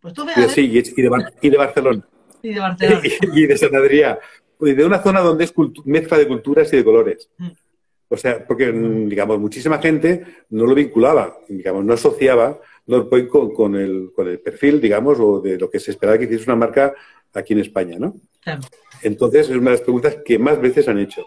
Pues tú Sí, y, de, y de Barcelona. Y de Barcelona. y, de San Adrián. Y de una zona donde es mezcla de culturas y de colores. Mm. O sea, porque, digamos, muchísima gente no lo vinculaba, digamos, no asociaba Norpoint con, con, el, con el perfil, digamos, o de lo que se esperaba que hiciese una marca aquí en España, ¿no? Claro. Entonces, es una de las preguntas que más veces han hecho.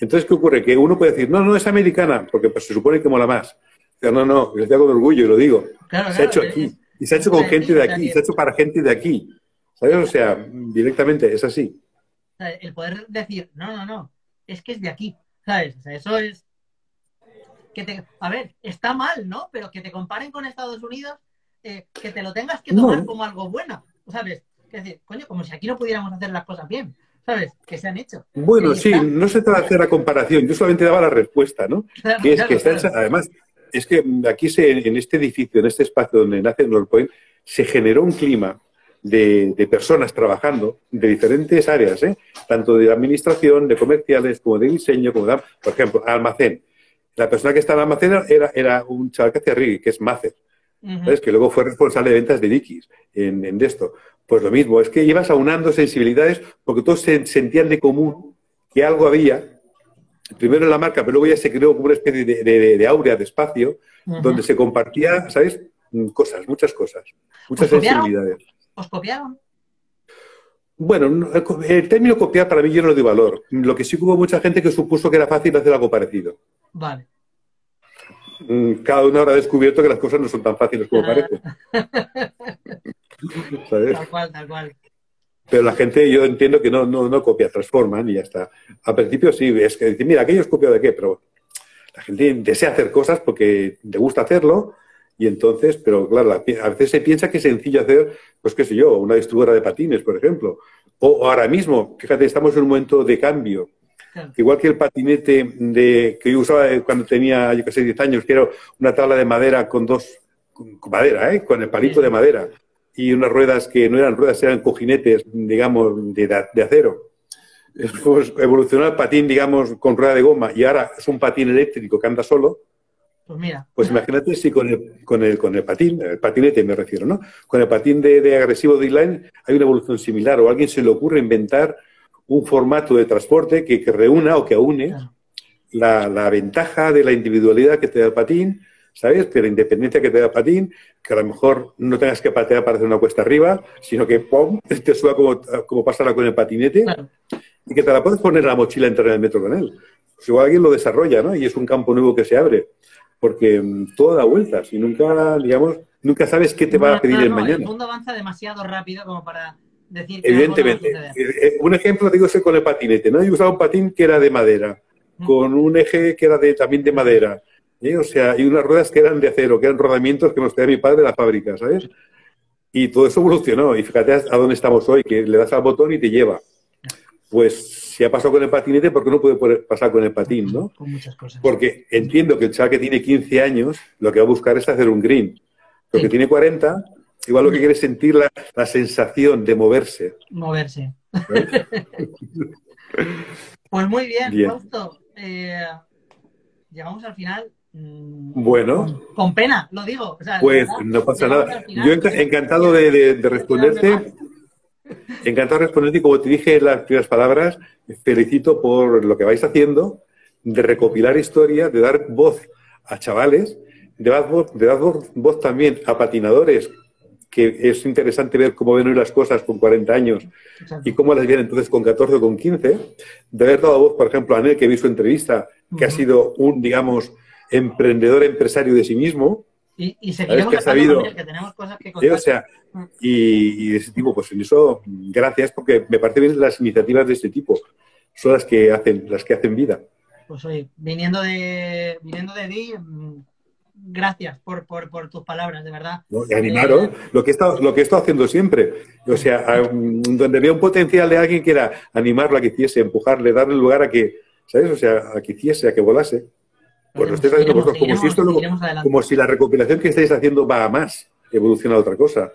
Entonces, ¿qué ocurre? Que uno puede decir, no, no, es americana, porque pues, se supone que mola más. no, no, lo digo con orgullo y lo digo. se ha hecho aquí. Y se ha hecho con gente de aquí, se ha hecho para gente de aquí. ¿Sabes? O sea, directamente, es así. El poder decir, no, no, no, es que es de aquí. ¿Sabes? O sea, eso es. Que te... A ver, está mal, ¿no? Pero que te comparen con Estados Unidos eh, que te lo tengas que tomar como algo bueno, ¿sabes? Es decir, coño, como si aquí no pudiéramos hacer las cosas bien, ¿sabes? Que se han hecho. Bueno, sí, no se trata de hacer la comparación, yo solamente daba la respuesta, ¿no? que es que está además, es que aquí se, en este edificio, en este espacio donde nace Northpoint, se generó un clima de, personas trabajando de diferentes áreas, ¿eh? tanto de administración, de comerciales, como de diseño, como de, por ejemplo, almacén. La persona que está en el almacén era, era un chaval que hacía Riggy, que es Macer, que luego fue responsable de ventas de Dickies en, en esto. Pues lo mismo, es que ibas aunando sensibilidades porque todos se sentían de común que algo había, primero en la marca, pero luego ya se creó como una especie de, de, de aurea, de espacio, donde se compartía, ¿sabes? Cosas, muchas cosas, muchas sensibilidades. ¿Os copiaron? Bueno, el término copiar para mí yo no le doy valor. Lo que sí hubo mucha gente que supuso que era fácil hacer algo parecido. Vale. Mm, cada uno habrá descubierto que las cosas no son tan fáciles como parece. Tal cual, tal cual. Pero la gente, yo entiendo que no, no, no copia, transforman y ya está. Al principio sí, es que decir, mira, aquello es copia de qué, pero la gente desea hacer cosas porque le gusta hacerlo y entonces, pero claro, a veces se piensa que es sencillo hacer, pues qué sé yo, una distribuidora de patines, por ejemplo. O, ahora mismo, fíjate, estamos en un momento de cambio. Igual que el patinete de, que yo usaba cuando tenía, yo qué sé, 10 años, que era una tabla de madera con dos, con, madera, ¿eh? con el palito de madera, y unas ruedas que no eran ruedas, eran cojinetes, digamos, de, de acero. Pues evolucionó el patín, digamos, con rueda de goma, y ahora es un patín eléctrico que anda solo, pues mira. Pues imagínate si con el, con el, con el patín, el patinete me refiero, ¿no? Con el patín de, agresivo de inline hay una evolución similar o a alguien se le ocurre inventar un formato de transporte que, reúna o que aúne la, ventaja de la individualidad que te da el patín, ¿sabes? Que la independencia que te da patín, que a lo mejor no tengas que patear para hacer una cuesta arriba, sino que ¡pum! te suba como, como pasará con el patinete y que te la puedes poner en la mochila entrar en el metro con él. Pues igual alguien lo desarrolla, ¿no? Y es un campo nuevo que se abre porque mm, todo da vueltas y nunca, digamos, nunca sabes qué te va a pedir el mañana. El mundo avanza demasiado rápido como para decir que Evidentemente. Eh, eh, un ejemplo, digo, es con el patinete, ¿no? Yo usaba un patín que era de madera, con un eje que era de, también de madera, ¿eh? o sea, y unas ruedas que eran de acero, que eran rodamientos que nos traía mi padre de la fábrica, ¿sabes? Y todo eso evolucionó. Y fíjate a dónde estamos hoy, que le das al botón y te lleva. Pues si ha pasado con el patinete, ¿por qué no puede pasar con el patín, no? Con muchas cosas. Porque entiendo que el chaval que tiene 15 años lo que va a buscar es hacer un green. Lo que tiene 40, igual lo que quiere es sentir la, sensación de moverse. Moverse. pues muy bien, Fausto. Eh, llegamos al final. Mm, bueno. Con, pena, lo digo. pues no pasa nada. Yo encantado de responderte. Encantado de responderte y como te dije en las primeras palabras, felicito por lo que vais haciendo, de recopilar historia, de dar voz a chavales, de dar voz, de dar voz también a patinadores, que es interesante ver cómo ven hoy las cosas con 40 años y cómo las vienen entonces con 14 o con 15, de haber dado voz, por ejemplo, a Anel, que vi su entrevista, que ha sido un, digamos, emprendedor empresario de sí mismo, y, y seguiremos que, sabido, que tenemos cosas que contar. o sea, mm. y, de ese tipo, pues en eso, gracias, porque me parece bien las iniciativas de este tipo. Son las que hacen, las que hacen vida. Pues oye, viniendo de, viniendo de ti, mm, gracias por, por, por, tus palabras, de verdad. y animaros, eh, lo que he estado, lo que he estado haciendo siempre. O sea, donde había un potencial de alguien que era animarlo a que hiciese, empujarle, darle lugar a que, ¿sabes? O sea, a que hiciese, a que volase. Pues lo estáis haciendo vosotros, como si esto como si la recopilación que estáis haciendo va a más, evoluciona a otra cosa.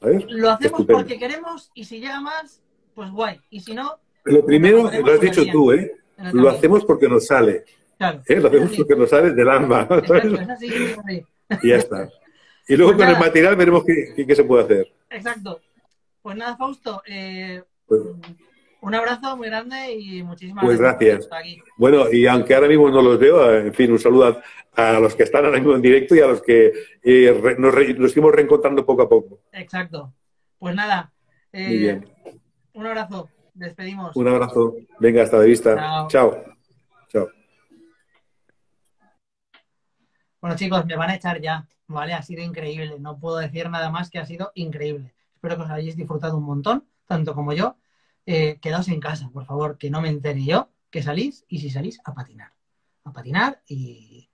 Lo hacemos porque queremos y si llega más, pues guay. Y si no. Lo primero, lo has dicho tú, ¿eh? Lo hacemos porque nos sale. Claro. ¿Eh? Lo hacemos porque nos sale del alma. y ya está. Y luego pues con el material veremos qué, qué, se puede hacer. Exacto. Pues nada, Fausto. Eh, pues un abrazo muy grande y muchísimas pues gracias. Por aquí. Bueno, y aunque ahora mismo no los veo, en fin, un saludo a, los que están ahora mismo en directo y a los que eh, nos, nos seguimos reencontrando poco a poco. Exacto. Pues nada. muy eh, bien. Un abrazo. Despedimos. Un abrazo. Venga, hasta de vista. Chao. Chao. Bueno, chicos, me van a echar ya. Vale, ha sido increíble. No puedo decir nada más que ha sido increíble. Espero que os hayáis disfrutado un montón, tanto como yo. Eh, quedaos en casa, por favor, que no me entere yo, que salís y si salís, a patinar. A patinar y,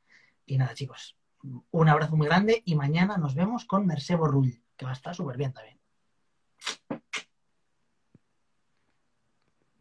y nada, chicos. Un abrazo muy grande y mañana nos vemos con Mercebo Rull, que va a estar súper bien también.